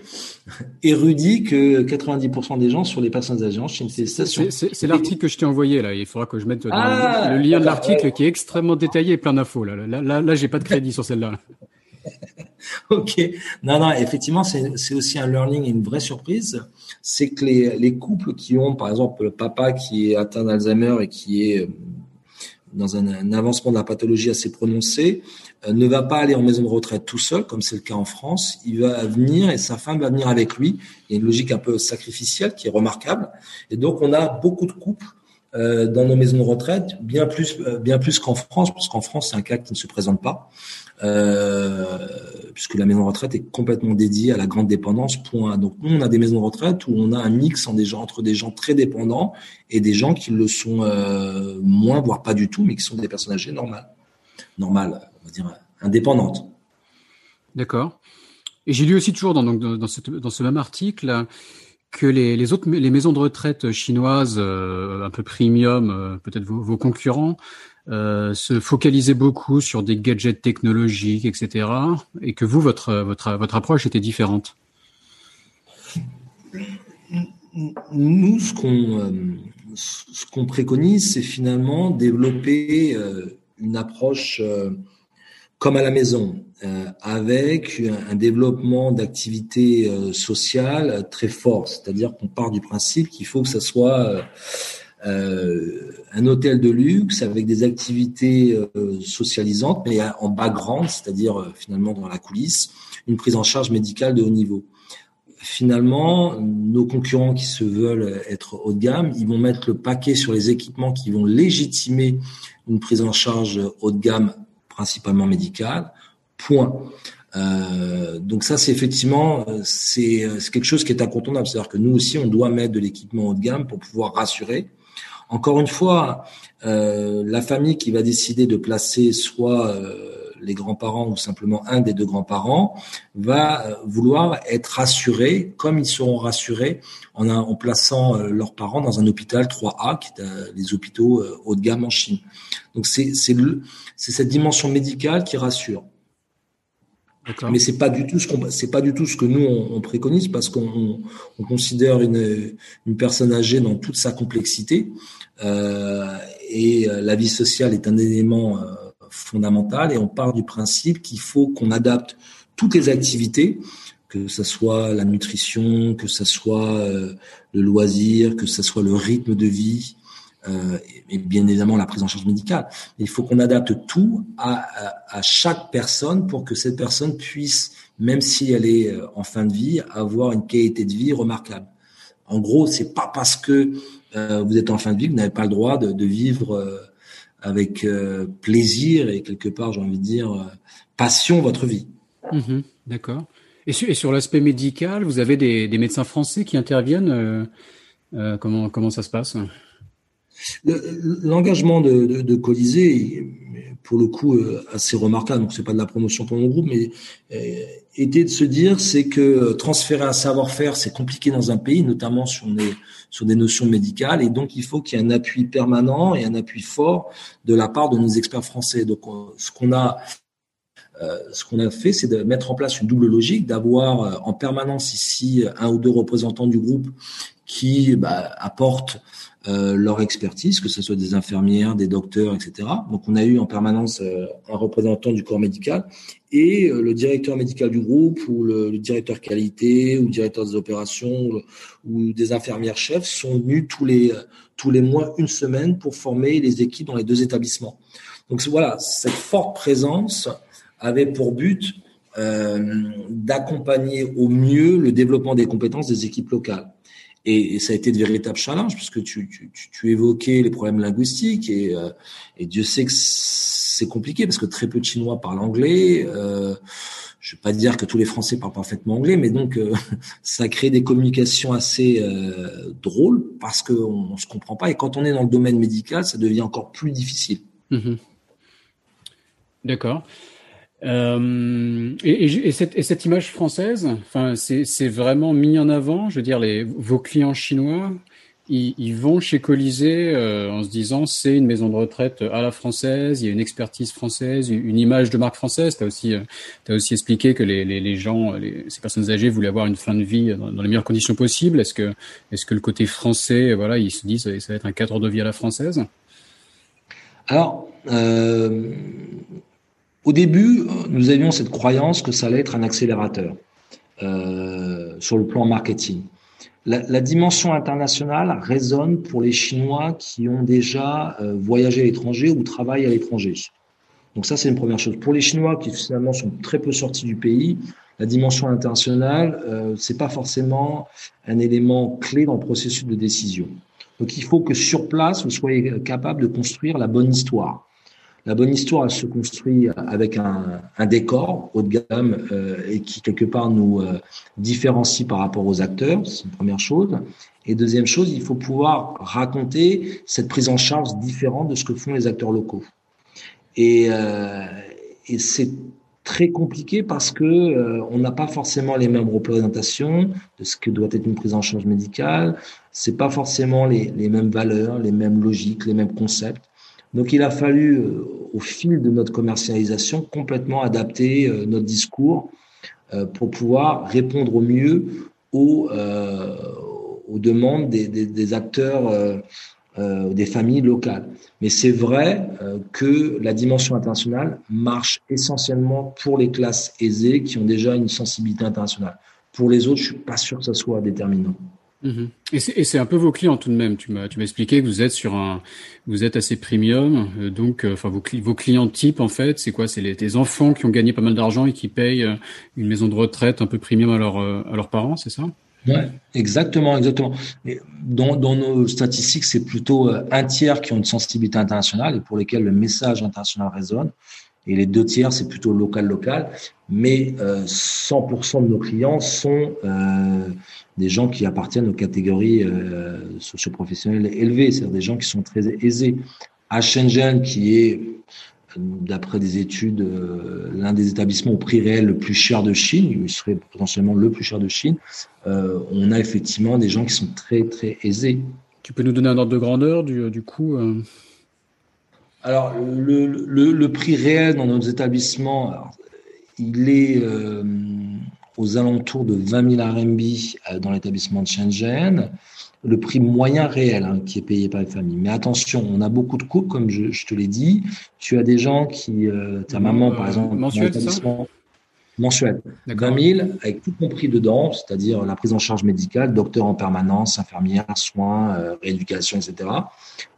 érudit que 90% des gens sur les personnes âgées en Chine. C'est l'article que je t'ai envoyé là. Il faudra que je mette ah, le lien de l'article qui est extrêmement détaillé et plein d'infos. Là, là, là, là j'ai pas de crédit sur celle-là. ok. Non, non, effectivement, c'est aussi un learning et une vraie surprise. C'est que les, les, couples qui ont, par exemple, le papa qui est atteint d'Alzheimer et qui est euh, dans un, avancement de la pathologie assez prononcé, euh, ne va pas aller en maison de retraite tout seul, comme c'est le cas en France. Il va venir et sa femme va venir avec lui. Il y a une logique un peu sacrificielle qui est remarquable. Et donc, on a beaucoup de couples euh, dans nos maisons de retraite, bien plus, bien plus qu'en France, parce qu'en France, c'est un cas qui ne se présente pas euh, puisque la maison de retraite est complètement dédiée à la grande dépendance. Point. Donc nous, on a des maisons de retraite où on a un mix entre des gens très dépendants et des gens qui le sont euh, moins, voire pas du tout, mais qui sont des personnes âgées normales, normales, on va dire indépendantes. D'accord. Et j'ai lu aussi toujours dans, ce même article que les, autres les maisons de retraite chinoises euh, un peu premium, euh, peut-être vos, concurrents, euh, se focaliser beaucoup sur des gadgets technologiques, etc. Et que vous, votre, votre, votre approche était différente Nous, ce qu'on euh, ce préconise, c'est finalement développer euh, une approche comme à la maison, avec un, développement d'activités sociales très fort. C'est-à-dire qu'on part du principe qu'il faut que ça soit un hôtel de luxe avec des activités euh, socialisantes, mais en background, c'est-à-dire euh, finalement dans la coulisse, une prise en charge médicale de haut niveau. Finalement, nos concurrents qui se veulent être haut de gamme, ils vont mettre le paquet sur les équipements qui vont légitimer une prise en charge haut de gamme, principalement médicale. Point. Euh, donc ça, c'est effectivement c'est quelque chose qui est incontournable. C'est-à-dire que nous aussi, on doit mettre de l'équipement haut de gamme pour pouvoir rassurer. Encore une fois, euh, la famille qui va décider de placer soit euh, les grands-parents ou simplement un des deux grands-parents va euh, vouloir être rassuré, comme ils seront rassurés en, en plaçant leurs parents dans un hôpital 3A, qui est les hôpitaux haut de gamme en Chine. Donc c'est cette dimension médicale qui rassure. Mais c'est pas du tout ce qu'on, c'est pas du tout ce que nous on, préconise parce qu'on on, considère une, une personne âgée dans toute sa complexité euh, et euh, la vie sociale est un élément euh, fondamental et on part du principe qu'il faut qu'on adapte toutes les activités, que ce soit la nutrition, que ce soit euh, le loisir, que ce soit le rythme de vie, euh, et bien évidemment la prise en charge médicale. Il faut qu'on adapte tout à, à, chaque personne pour que cette personne puisse, même si elle est euh, en fin de vie, avoir une qualité de vie remarquable. En gros, c'est pas parce que euh, vous êtes en fin de vie que vous n'avez pas le droit de, de vivre avec plaisir et quelque part, j'ai envie de dire, passion votre vie. Mmh D'accord. Et sur, sur l'aspect médical, vous avez des, des, médecins français qui interviennent. comment comment ça se passe? L'engagement de, de, de, Colisée, pour le coup, euh, assez remarquable. Donc, c'est pas de la promotion pour mon groupe, mais euh, était de se dire, c'est que transférer un savoir-faire, c'est compliqué dans un pays, notamment sur des notions médicales, et donc il faut qu'il y ait un appui permanent et un appui fort de la part de nos experts français. Donc, ce qu'on a euh, ce qu'on a fait, c'est de mettre en place une double logique, d'avoir en permanence ici un ou deux représentants du groupe qui bah, apportent euh, leur expertise, que ce soit des infirmières, des docteurs, etc. Donc on a eu en permanence euh, un représentant du corps médical et euh, le directeur médical du groupe ou le, directeur qualité ou le directeur des opérations ou, des infirmières chefs sont venus tous les tous les mois une semaine pour former les équipes dans les deux établissements. Donc voilà, cette forte présence avait pour but d'accompagner au mieux le développement des compétences des équipes locales. Et, ça a été de véritables challenges puisque tu, évoquais les problèmes linguistiques et, euh, et Dieu sait que c'est compliqué parce que très peu de Chinois parlent anglais. Euh, je ne vais pas dire que tous les Français parlent parfaitement anglais, mais donc euh, ça crée des communications assez euh, drôles parce qu'on ne se comprend pas. Et quand on est dans le domaine médical, ça devient encore plus difficile. Mmh D'accord. Euh, et, et, cette, et, cette, image française, enfin, c'est vraiment mis en avant. Je veux dire, les, vos clients chinois, ils, ils vont chez Colisée euh, en se disant c'est une maison de retraite à la française, il y a une expertise française, une image de marque française. Tu as aussi, euh, as aussi expliqué que les, les, les gens, ces personnes âgées voulaient avoir une fin de vie dans, dans les meilleures conditions possibles. Est-ce que, est -ce que le côté français, voilà, ils se disent ça va être un cadre de vie à la française? Alors, euh, au début, nous avions cette croyance que ça allait être un accélérateur euh, sur le plan marketing. La, dimension internationale résonne pour les Chinois qui ont déjà euh, voyagé à l'étranger ou travaillent à l'étranger. Donc ça, c'est une première chose. Pour les Chinois qui finalement sont très peu sortis du pays, la dimension internationale, euh, c'est pas forcément un élément clé dans le processus de décision. Donc il faut que sur place, vous soyez capable de construire la bonne histoire. La bonne histoire, elle se construit avec un, décor haut de gamme euh, et qui quelque part nous euh, différencie par rapport aux acteurs. C'est une première chose. Et deuxième chose, il faut pouvoir raconter cette prise en charge différente de ce que font les acteurs locaux. Et, euh, c'est très compliqué parce que on n'a pas forcément les mêmes représentations de ce que doit être une prise en charge médicale. C'est pas forcément les mêmes valeurs, les mêmes logiques, les mêmes concepts. Donc il a fallu, euh, au fil de notre commercialisation, complètement adapter euh, notre discours euh, pour pouvoir répondre au mieux aux, demandes des, acteurs, des familles locales. Mais c'est vrai que la dimension internationale marche essentiellement pour les classes aisées qui ont déjà une sensibilité internationale. Pour les autres, je suis pas sûr que ça soit déterminant. Mhm. Et c'est un peu vos clients tout de même. Tu m'as tu m'as expliqué que vous êtes sur un vous êtes assez premium, euh, donc euh, enfin vos, vos clients types en fait, c'est quoi? C'est les tes enfants qui ont gagné pas mal d'argent et qui payent euh, une maison de retraite un peu premium à leurs à leurs parents, c'est ça? Ouais, exactement, exactement. dans, dans nos statistiques, c'est plutôt un tiers qui ont une sensibilité internationale et pour lesquels le message international résonne. Et les deux tiers, c'est plutôt local-local. Mais euh, 100% de nos clients sont euh, des gens qui appartiennent aux catégories euh, socio-professionnelles élevées, c'est-à-dire des gens qui sont très aisés. À Shenzhen, qui est, d'après des études, euh, l'un des établissements au prix réel le plus cher de Chine, il serait potentiellement le plus cher de Chine, euh, on a effectivement des gens qui sont très, très aisés. Tu peux nous donner un ordre de grandeur du, du coût alors, le, le, le, prix réel dans nos établissements, alors, il est euh, aux alentours de 20 000 RMB dans l'établissement de Shenzhen. Le prix moyen réel hein, qui est payé par les familles. Mais attention, on a beaucoup de couples, comme je, je te l'ai dit. Tu as des gens qui, euh, ta maman, par exemple, mensuel, dans l'établissement mensuel. 20 000 avec tout compris dedans, c'est-à-dire la prise en charge médicale, docteur en permanence, infirmière, soins, euh, rééducation, etc.,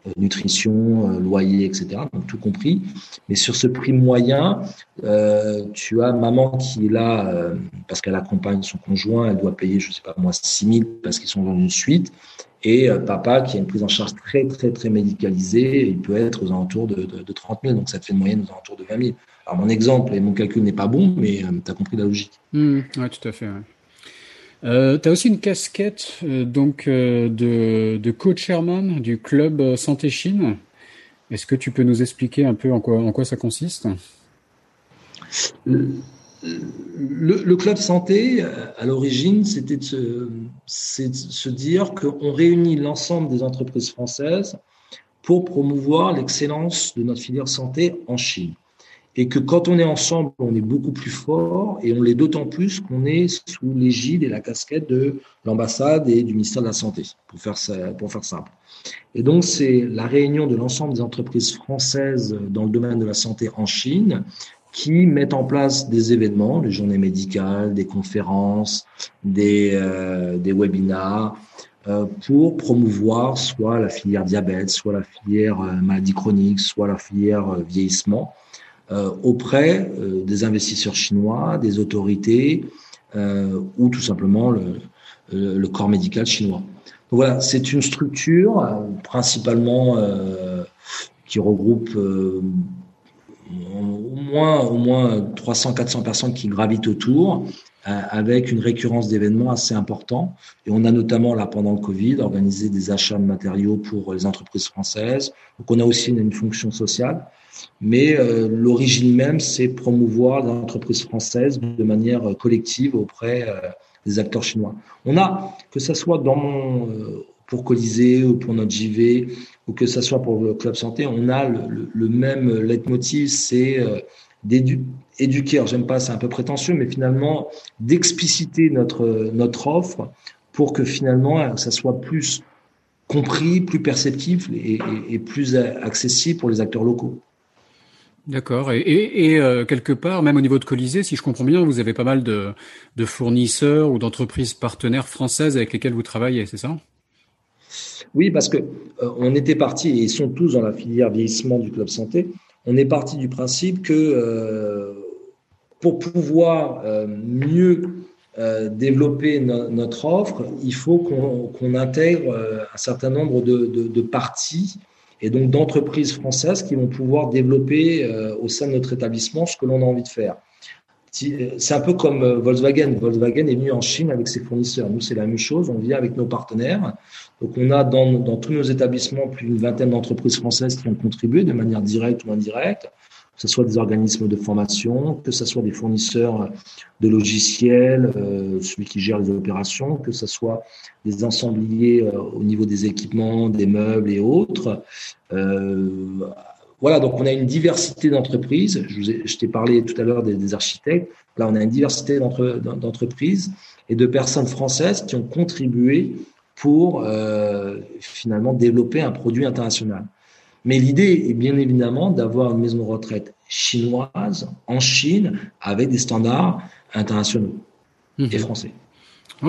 euh, nutrition, euh, loyer, etc., donc tout compris. Mais sur ce prix moyen, tu as maman qui est là parce qu'elle accompagne son conjoint, elle doit payer, je sais pas moi, 6 000 parce qu'ils sont dans une suite, et papa qui a une prise en charge très, très, très médicalisée, il peut être aux alentours de, de, de 30 000, donc ça te fait une moyenne aux alentours de 20 000. Alors mon exemple et mon calcul n'est pas bon, mais euh, tu as compris la logique. Mmh, oui, tout à fait. Ouais. Euh, tu as aussi une casquette euh, donc euh, de, de co-chairman du club Santé Chine. Est-ce que tu peux nous expliquer un peu en quoi, en quoi ça consiste? Le, club santé, à l'origine, c'était de se, dire qu'on réunit l'ensemble des entreprises françaises pour promouvoir l'excellence de notre filière santé en Chine et que quand on est ensemble, on est beaucoup plus fort et on l'est d'autant plus qu'on est sous l'égide et la casquette de l'ambassade et du ministère de la Santé, pour faire simple. Et donc, c'est la réunion de l'ensemble des entreprises françaises dans le domaine de la santé en Chine qui mettent en place des événements, des journées médicales, des conférences, des, euh, des webinars, euh, pour promouvoir soit la filière diabète, soit la filière euh, maladie chronique, soit la filière euh, vieillissement euh, auprès des investisseurs chinois, des autorités ou tout simplement le, le, corps médical chinois. Donc voilà, c'est une structure principalement qui regroupe moins au moins 300 400 personnes qui gravitent autour avec une récurrence d'événements assez important. Et on a notamment, là, pendant le Covid, organisé des achats de matériaux pour les entreprises françaises. Donc, on a aussi une, fonction sociale. Mais euh, l'origine même, c'est promouvoir les entreprises françaises de manière collective auprès euh, des acteurs chinois. On a, que ce soit dans mon, euh, pour Colisée ou pour notre JV, ou que ce soit pour le Club Santé, on a le, même leitmotiv, c'est d'éduquer, j'aime pas, c'est un peu prétentieux, mais finalement d'expliciter notre, offre pour que finalement ça soit plus compris, plus perceptif et, plus accessible pour les acteurs locaux. D'accord. Et, euh, quelque part, même au niveau de Colisée, si je comprends bien, vous avez pas mal de fournisseurs ou d'entreprises partenaires françaises avec lesquelles vous travaillez, c'est ça? Oui, parce que euh, on était parti et ils sont tous dans la filière vieillissement du club santé on est parti du principe que euh, pour pouvoir euh, mieux développer notre offre, il faut qu'on intègre un certain nombre de, parties et donc d'entreprises françaises qui vont pouvoir développer au sein de notre établissement ce que l'on a envie de faire. C'est un peu comme Volkswagen. Volkswagen est venu en Chine avec ses fournisseurs. Nous, c'est la même chose. On vient avec nos partenaires. Donc, on a dans, dans tous nos établissements plus d'une vingtaine d'entreprises françaises qui ont contribué de manière directe ou indirecte, que ce soit des organismes de formation, que ce soit des fournisseurs de logiciels, euh, celui qui gère les opérations, que ce soit des ensembliers euh, au niveau des équipements, des meubles et autres. Euh, voilà, donc on a une diversité d'entreprises. Je, t'ai parlé tout à l'heure des, architectes. Là, on a une diversité d'entreprises et de personnes françaises qui ont contribué pour euh, finalement développer un produit international. Mais l'idée est bien évidemment d'avoir une maison de retraite chinoise en Chine avec des standards internationaux et mhm. français.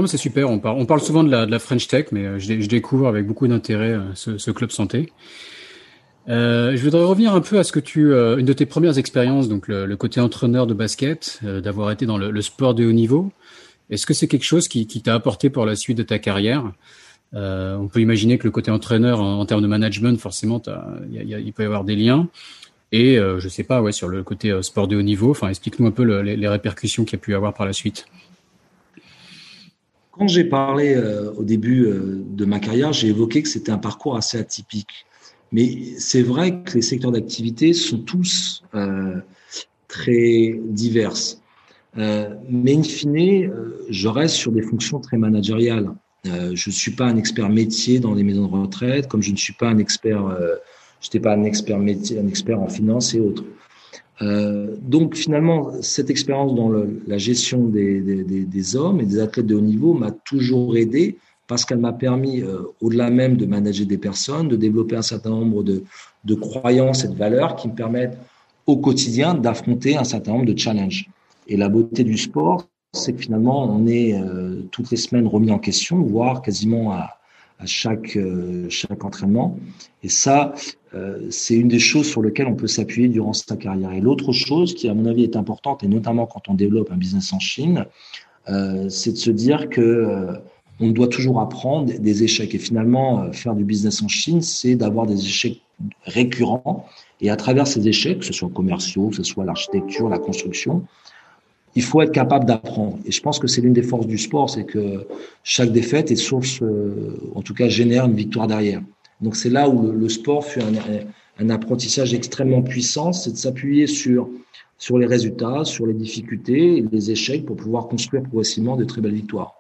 c'est super, on parle, on parle souvent de la, de la French Tech, mais euh, je, je, découvre avec beaucoup d'intérêt euh, ce, ce, club santé. Euh, je voudrais revenir un peu à ce que tu, euh, une de tes premières expériences, donc le, le côté entraîneur de basket, d'avoir été dans le, le, sport de haut niveau. Est-ce que c'est quelque chose qui, t'a apporté pour la suite de ta carrière? Euh, On peut imaginer que le côté entraîneur, en, termes de management, forcément, il peut y avoir des liens. Et euh, je sais pas, ouais, sur le côté euh, sport de haut niveau, explique-nous un peu le, les, répercussions qu'il y a pu avoir par la suite. Quand j'ai parlé euh, au début de ma carrière, j'ai évoqué que c'était un parcours assez atypique. Mais c'est vrai que les secteurs d'activité sont tous très divers. Euh, mais in fine, euh, je reste sur des fonctions très managériales. Euh, je ne suis pas un expert métier dans les maisons de retraite, comme je ne suis pas un expert, je n'étais pas un expert métier, un expert en finance et autres. donc finalement, cette expérience dans la gestion des, hommes et des athlètes de haut niveau m'a toujours aidé parce qu'elle m'a permis, au-delà même de manager des personnes, de développer un certain nombre de, de croyances et de valeurs qui me permettent au quotidien d'affronter un certain nombre de challenges. Et la beauté du sport, c'est que finalement, on est euh, toutes les semaines remis en question, voire quasiment à, euh, chaque entraînement. Et ça, euh, c'est une des choses sur lesquelles on peut s'appuyer durant sa carrière. Et l'autre chose qui, à mon avis, est importante, et notamment quand on développe un business en Chine, c'est de se dire que on doit toujours apprendre des échecs. Et finalement, faire du business en Chine, c'est d'avoir des échecs récurrents. Et à travers ces échecs, que ce soit commerciaux, que ce soit l'architecture, la construction, il faut être capable d'apprendre. Et je pense que c'est l'une des forces du sport, c'est que chaque défaite est source, euh, en tout cas, génère une victoire derrière. Donc c'est là où le, sport fut un, un, apprentissage extrêmement puissant, c'est de s'appuyer sur sur les résultats, sur les difficultés les échecs pour pouvoir construire progressivement de très belles victoires.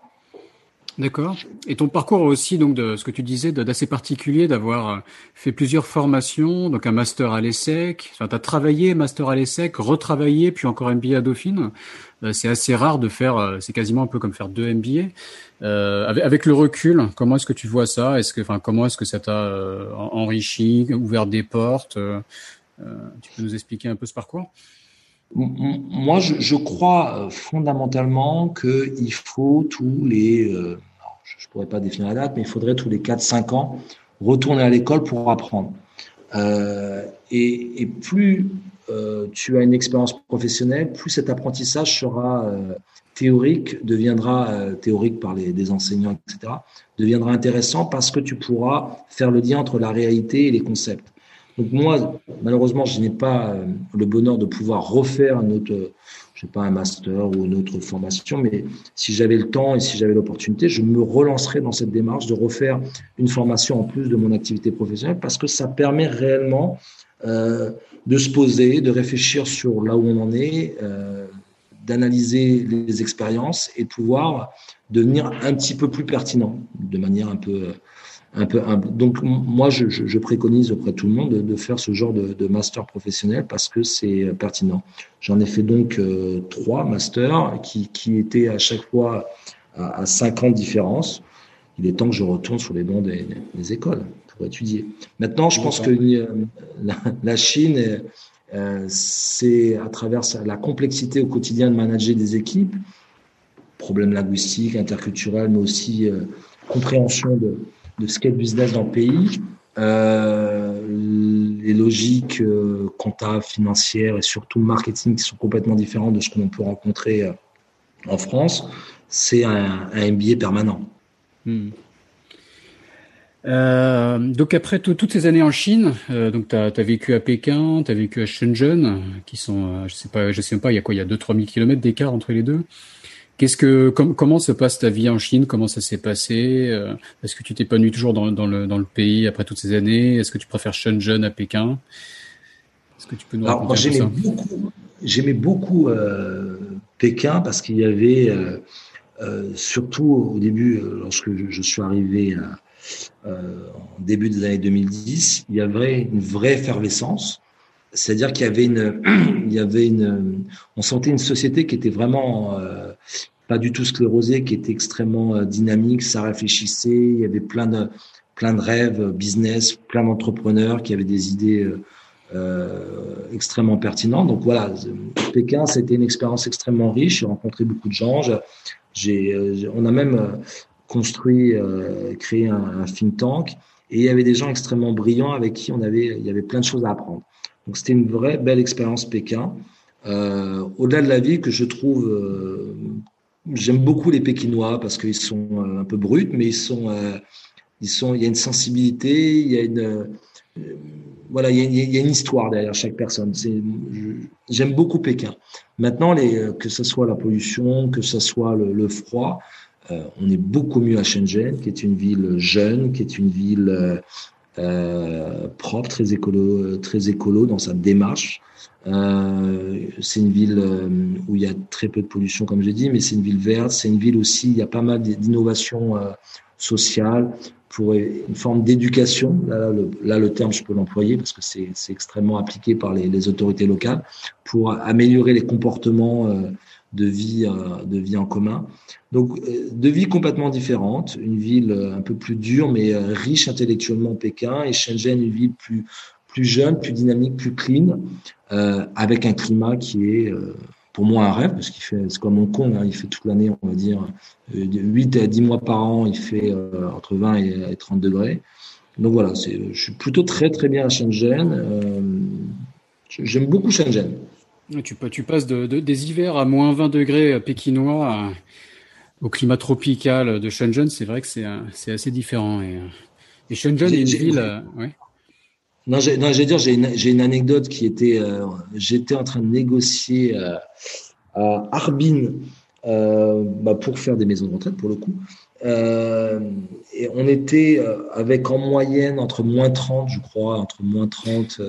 D'accord. Et ton parcours aussi, donc, de ce que tu disais, d'assez particulier, d'avoir euh, fait plusieurs formations, donc un master à l'ESSEC. Enfin, tu as travaillé master à l'ESSEC, retravaillé, puis encore MBA à Dauphine. Euh, c'est assez rare de faire, euh, c'est quasiment un peu comme faire deux MBA. Avec, avec, le recul, comment est-ce que tu vois ça? Est-ce que, enfin, comment est-ce que ça t'a enrichi, ouvert des portes? Tu peux nous expliquer un peu ce parcours? Moi, je, crois fondamentalement qu'il faut tous les, euh, je ne pourrais pas définir la date, mais il faudrait tous les 4-5 ans retourner à l'école pour apprendre. Euh, et, plus euh, tu as une expérience professionnelle, plus cet apprentissage sera euh, théorique, deviendra euh, théorique par les des enseignants, etc., deviendra intéressant parce que tu pourras faire le lien entre la réalité et les concepts. Donc moi, malheureusement, je n'ai pas le bonheur de pouvoir refaire notre je sais pas, un master ou une autre formation, mais si j'avais le temps et si j'avais l'opportunité, je me relancerais dans cette démarche de refaire une formation en plus de mon activité professionnelle parce que ça permet réellement euh, de se poser, de réfléchir sur là où on en est, euh, d'analyser les expériences et de pouvoir devenir un petit peu plus pertinent de manière un peu donc moi je, préconise auprès de tout le monde de, faire ce genre de, master professionnel parce que c'est pertinent. J'en ai fait donc euh, trois masters qui, étaient à chaque fois à, à, cinq ans de différence. Il est temps que je retourne sur les bancs des, écoles pour étudier. Maintenant, je pense que euh, la, Chine, euh, c'est à travers la complexité au quotidien de manager des équipes, problèmes linguistiques, interculturels, mais aussi euh, compréhension de, de ce qu'est le business dans le pays, euh, les logiques euh, comptables, financières et surtout marketing qui sont complètement différentes de ce que l'on peut rencontrer euh, en France, c'est un, un, MBA permanent. Hmm. Donc après toutes ces années en Chine, donc tu as, vécu à Pékin, tu as vécu à Shenzhen, qui sont, je sais pas, je sais pas, il y a quoi, il y a 2-3 000 kilomètres d'écart entre les deux. Qu'est-ce que comment se passe ta vie en Chine? Comment ça s'est passé? Euh, Est-ce que tu t'épanouis toujours dans, dans, le, dans le pays après toutes ces années? Est-ce que tu préfères Shenzhen à Pékin? Est-ce que tu peux nous Alors, moi, j'aimais beaucoup, j'aimais beaucoup euh, Pékin parce qu'il y avait euh, surtout au début, lorsque je, je suis arrivé en début des années 2010, il y avait une vraie effervescence. C'est-à-dire qu'il y avait une, il y avait une, on sentait une société qui était vraiment euh, pas du tout sclérosée, qui était extrêmement euh, dynamique, ça réfléchissait, il y avait plein de, plein de rêves, business, plein d'entrepreneurs qui avaient des idées euh, euh extrêmement pertinentes. Donc voilà, Pékin, c'était une expérience extrêmement riche. J'ai rencontré beaucoup de gens. J'ai, on a même construit, créé un, un think tank. Et il y avait des gens extrêmement brillants avec qui on avait, il y avait plein de choses à apprendre. Donc c'était une vraie belle expérience Pékin. Euh, au-delà de la vie que je trouve, euh, j'aime beaucoup les Pékinois parce qu'ils sont euh, un peu bruts, mais ils sont, ils sont, il y a une sensibilité, il y a une, voilà, il y, a, une histoire derrière chaque personne. J'aime beaucoup Pékin. Maintenant, que ce soit la pollution, que ce soit le froid, on est beaucoup mieux à Shenzhen, qui est une ville jeune, qui est une ville euh, propre, très écolo, très écolo dans sa démarche. Euh, c'est une ville euh, où il y a très peu de pollution, comme j'ai dit, mais c'est une ville verte. C'est une ville aussi, il y a pas mal d'innovations euh, sociales pour une forme d'éducation. Là, le, là, le terme, je peux l'employer parce que c'est extrêmement appliqué par les, les, autorités locales pour améliorer les comportements euh, de vie, euh, de vie en commun. Donc, euh, de vie complètement différente, une ville euh, un peu plus dure, mais riche intellectuellement Pékin, et Shenzhen, une ville plus, plus jeune, plus dynamique, plus clean, avec un climat qui est pour moi un rêve, parce qu'il fait, c'est comme Hong Kong, hein, il fait toute l'année, on va dire, de 8 à 10 mois par an, il fait entre 20 et, 30 degrés. Donc voilà, c'est, je suis plutôt très très bien à Shenzhen. j'aime beaucoup Shenzhen. Tu, tu passes de, de, des hivers à moins 20 degrés pékinois au climat tropical de Shenzhen. C'est vrai que c'est assez différent. Et, et Shenzhen est une ville. Euh, ouais. Non, j'ai dire, j'ai une, une, anecdote qui était. Euh, j'étais en train de négocier euh, à Harbin euh, bah, pour faire des maisons de retraite, pour le coup. Euh, et on était avec en moyenne entre moins 30, je crois, entre moins 30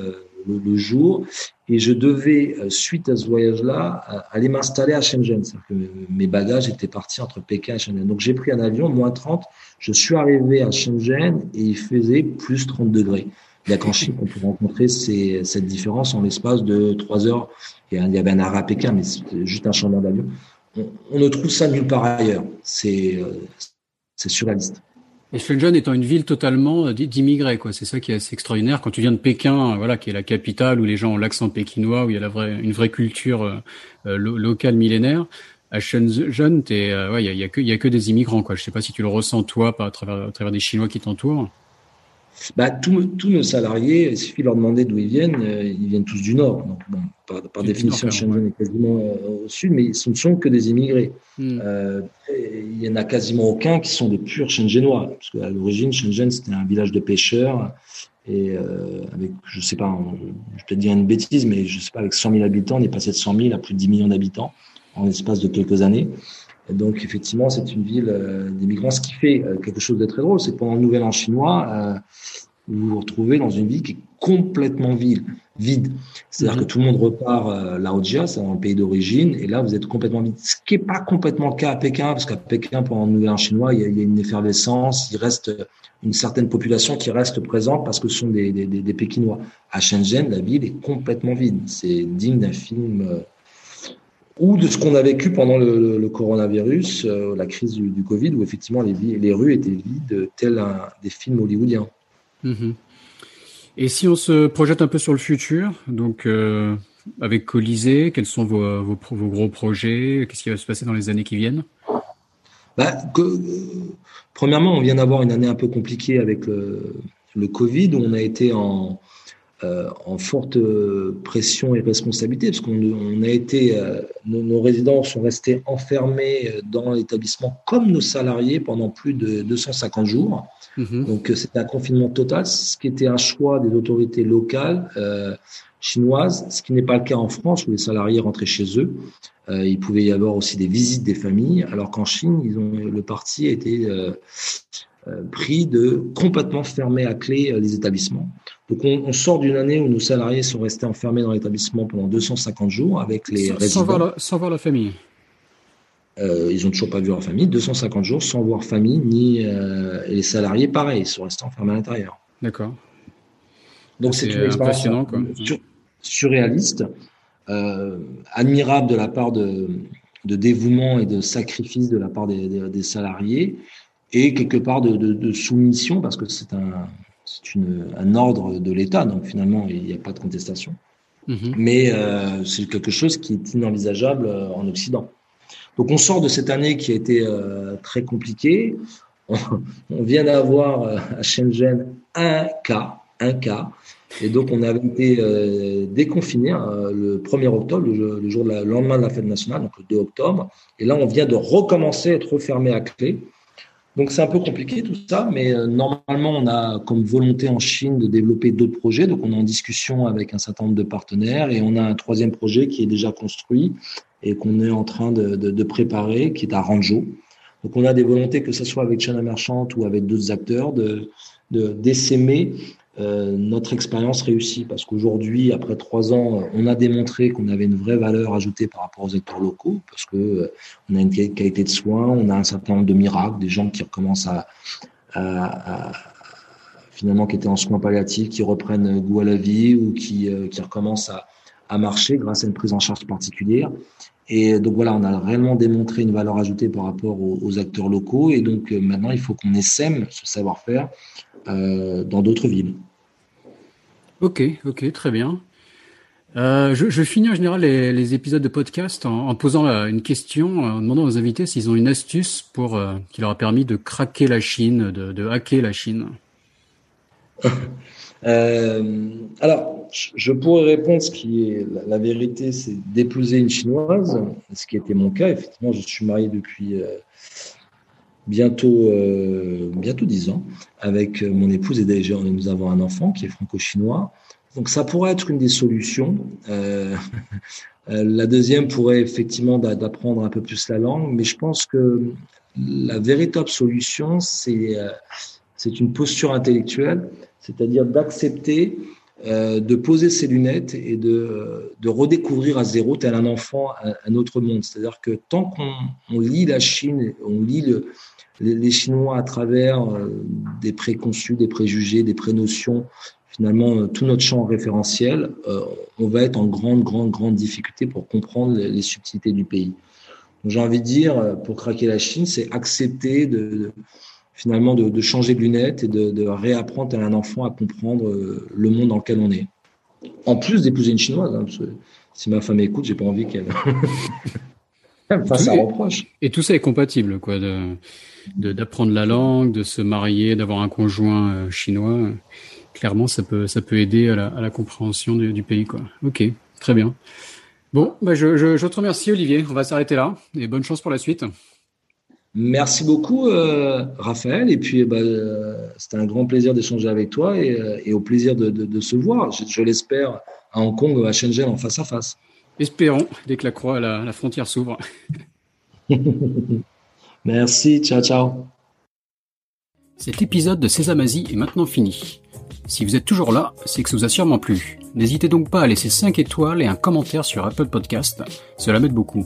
le, jour. Et je devais, euh, suite à ce voyage-là, aller m'installer à Shenzhen. Que mes bagages étaient partis entre Pékin et Shenzhen. Donc j'ai pris un avion, moins 30. Je suis arrivé à Shenzhen et il faisait plus 30 degrés. A qu'en Chine qu'on peut rencontrer cette différence en l'espace de trois heures. Il y avait un arrêt à Pékin, mais c'était juste un changement d'avion. On, on, ne trouve ça nulle part ailleurs. C'est euh, surréaliste. Et Shenzhen étant une ville totalement euh, d'immigrés, quoi. C'est ça qui est assez extraordinaire. Quand tu viens de Pékin, euh, voilà, qui est la capitale où les gens ont l'accent pékinois, où il y a la vraie, une vraie culture euh, locale millénaire. À Shenzhen, t'es, ouais, il y a, y a, que, y a que des immigrants, quoi. Je sais pas si tu le ressens toi, pas à travers, à travers des Chinois qui t'entourent. Bah, tous nos salariés, il suffit de leur demander d'où ils viennent, euh, ils viennent tous du Nord. Donc, bon, par, par définition, Shenzhen est quasiment euh, au sud, mais ce ne sont que des immigrés. Hmm. Euh, il n'y en a quasiment aucun qui sont des purs Shenzhenois. Parce qu'à l'origine, Shenzhen, c'était un village de pêcheurs. Et avec, je sais pas, je peux te dire une bêtise, mais je sais pas, avec 100 000 habitants, on est passé de 100 000 à plus de 10 millions d'habitants en l'espace de quelques années. Donc, effectivement, c'est une ville des migrants. Ce qui fait quelque chose de très drôle, c'est que pendant le Nouvel An chinois, vous vous retrouvez dans une ville qui est complètement vide. vide. C'est-à-dire mhm. que tout le monde repart euh, là c'est dans le pays d'origine, et là, vous êtes complètement vide. Ce qui n'est pas complètement le cas à Pékin, parce qu'à Pékin, pendant le Nouvel An chinois, il y, a, il y, a, une effervescence, il reste une certaine population qui reste présente parce que ce sont des, des, des, Pékinois. À Shenzhen, la ville est complètement vide. C'est digne d'un film... Euh, ou de ce qu'on a vécu pendant le, le, coronavirus, euh, la crise du, du, Covid, où effectivement les, les rues étaient vides, tels des films hollywoodiens. Mhm. Et si on se projette un peu sur le futur, donc euh, avec Colisée, quels sont vos, vos, gros projets? Qu'est-ce qui va se passer dans les années qui viennent? Bah, que, Premièrement, on vient d'avoir une année un peu compliquée avec le, le Covid, où on a été en, euh, en forte pression et responsabilité, parce qu'on a été, euh, nos, nos, résidents sont restés enfermés dans l'établissement comme nos salariés pendant plus de 250 jours. Mhm. Donc euh, c'était un confinement total, ce qui était un choix des autorités locales euh, chinoises, ce qui n'est pas le cas en France où les salariés rentraient chez eux. Euh, il pouvait y avoir aussi des visites des familles, alors qu'en Chine, ils ont, le parti a été euh, euh, pris de complètement fermer à clé les établissements. Donc on, on sort d'une année où nos salariés sont restés enfermés dans l'établissement pendant 250 jours avec les sans, résidents. Sans voir, la, sans voir la famille. Euh, ils ont toujours pas vu leur famille, 250 jours sans voir famille, ni euh, et les salariés, pareil, ils sont restés enfermés à l'intérieur. D'accord. Donc c'est une expérience sur, surréaliste, euh, admirable de la part de, de, dévouement et de sacrifice de la part des, des, des salariés, et quelque part de, de, de soumission, parce que c'est un, un ordre de l'État, donc finalement il n'y a pas de contestation. Mm-hmm. Mais euh, c'est quelque chose qui est inenvisageable euh, en Occident. Donc on sort de cette année qui a été euh, très compliquée. On, on vient d'avoir euh, à Shenzhen un cas, un cas. Et donc on avait été déconfiné hein, le 1er octobre, le, le jour de la, le lendemain de la fête nationale, donc le 2 octobre. Et là on vient de recommencer à être refermé à clé. Donc c'est un peu compliqué tout ça, mais euh, normalement on a comme volonté en Chine de développer d'autres projets. Donc on est en discussion avec un certain nombre de partenaires et on a un troisième projet qui est déjà construit et qu'on est en train de, préparer, qui est à Ranzhou. Donc on a des volontés, que ce soit avec China Merchant ou avec d'autres acteurs, de d'essaimer euh, notre expérience réussie. Parce qu'aujourd'hui, après trois ans, on a démontré qu'on avait une vraie valeur ajoutée par rapport aux acteurs locaux, parce que euh, on a une qualité de soins, on a un certain nombre de miracles, des gens qui recommencent à, finalement qui étaient en soins palliatifs, qui reprennent goût à la vie ou qui, euh, qui recommencent à, à marcher grâce à une prise en charge particulière. Et donc voilà, on a réellement démontré une valeur ajoutée par rapport aux, acteurs locaux. Et donc maintenant, il faut qu'on essaime ce savoir-faire dans d'autres villes. Ok, ok, très bien. Euh, je, finis en général les, épisodes de podcast en, posant une question, en demandant aux invités s'ils ont une astuce pour euh, qui leur a permis de craquer la Chine, de, hacker la Chine. Euh, alors, je pourrais répondre ce qui est la, la vérité, c'est d'épouser une chinoise, ce qui était mon cas. Effectivement, je suis marié depuis bientôt euh, bientôt dix ans avec mon épouse et déjà nous avons un enfant qui est franco-chinois. Donc ça pourrait être une des solutions. Euh, la deuxième pourrait effectivement d'apprendre un peu plus la langue, mais je pense que la véritable solution, c'est c'est une posture intellectuelle c'est-à-dire d'accepter euh, de poser ses lunettes et de, de, redécouvrir à zéro, tel un enfant, un, autre monde. C'est-à-dire que tant qu'on on lit la Chine, on lit le, les Chinois à travers euh, des préconçus, des préjugés, des prénotions, finalement euh, tout notre champ référentiel, on va être en grande, grande, grande difficulté pour comprendre les, subtilités du pays. J'ai envie de dire, pour craquer la Chine, c'est accepter de finalement de, de, changer de lunettes et de, de, réapprendre à un enfant à comprendre euh, le monde dans lequel on est. En plus d'épouser une chinoise, hein, parce que si ma femme écoute, j'ai pas envie qu'elle. face à reproche. Et tout ça est compatible, quoi, de d'apprendre la langue, de se marier, d'avoir un conjoint euh, chinois. Clairement, ça peut ça peut aider à la, à la compréhension du, du, pays, quoi. Ok, très bien. Bon, bah je, je, je te remercie, Olivier. On va s'arrêter là et bonne chance pour la suite. Merci beaucoup, euh, Raphaël. Et puis, bah, euh, c'était un grand plaisir d'échanger avec toi et, euh, et, au plaisir de, de, de se voir, je, je l'espère, à Hong Kong, à Shenzhen, en face à face. Espérons, dès que la, croix, la, la frontière s'ouvre. Merci, ciao, ciao. Cet épisode de Sésamazie est maintenant fini. Si vous êtes toujours là, c'est que ça vous a sûrement plu. N'hésitez donc pas à laisser 5 étoiles et un commentaire sur Apple Podcast, cela m'aide beaucoup.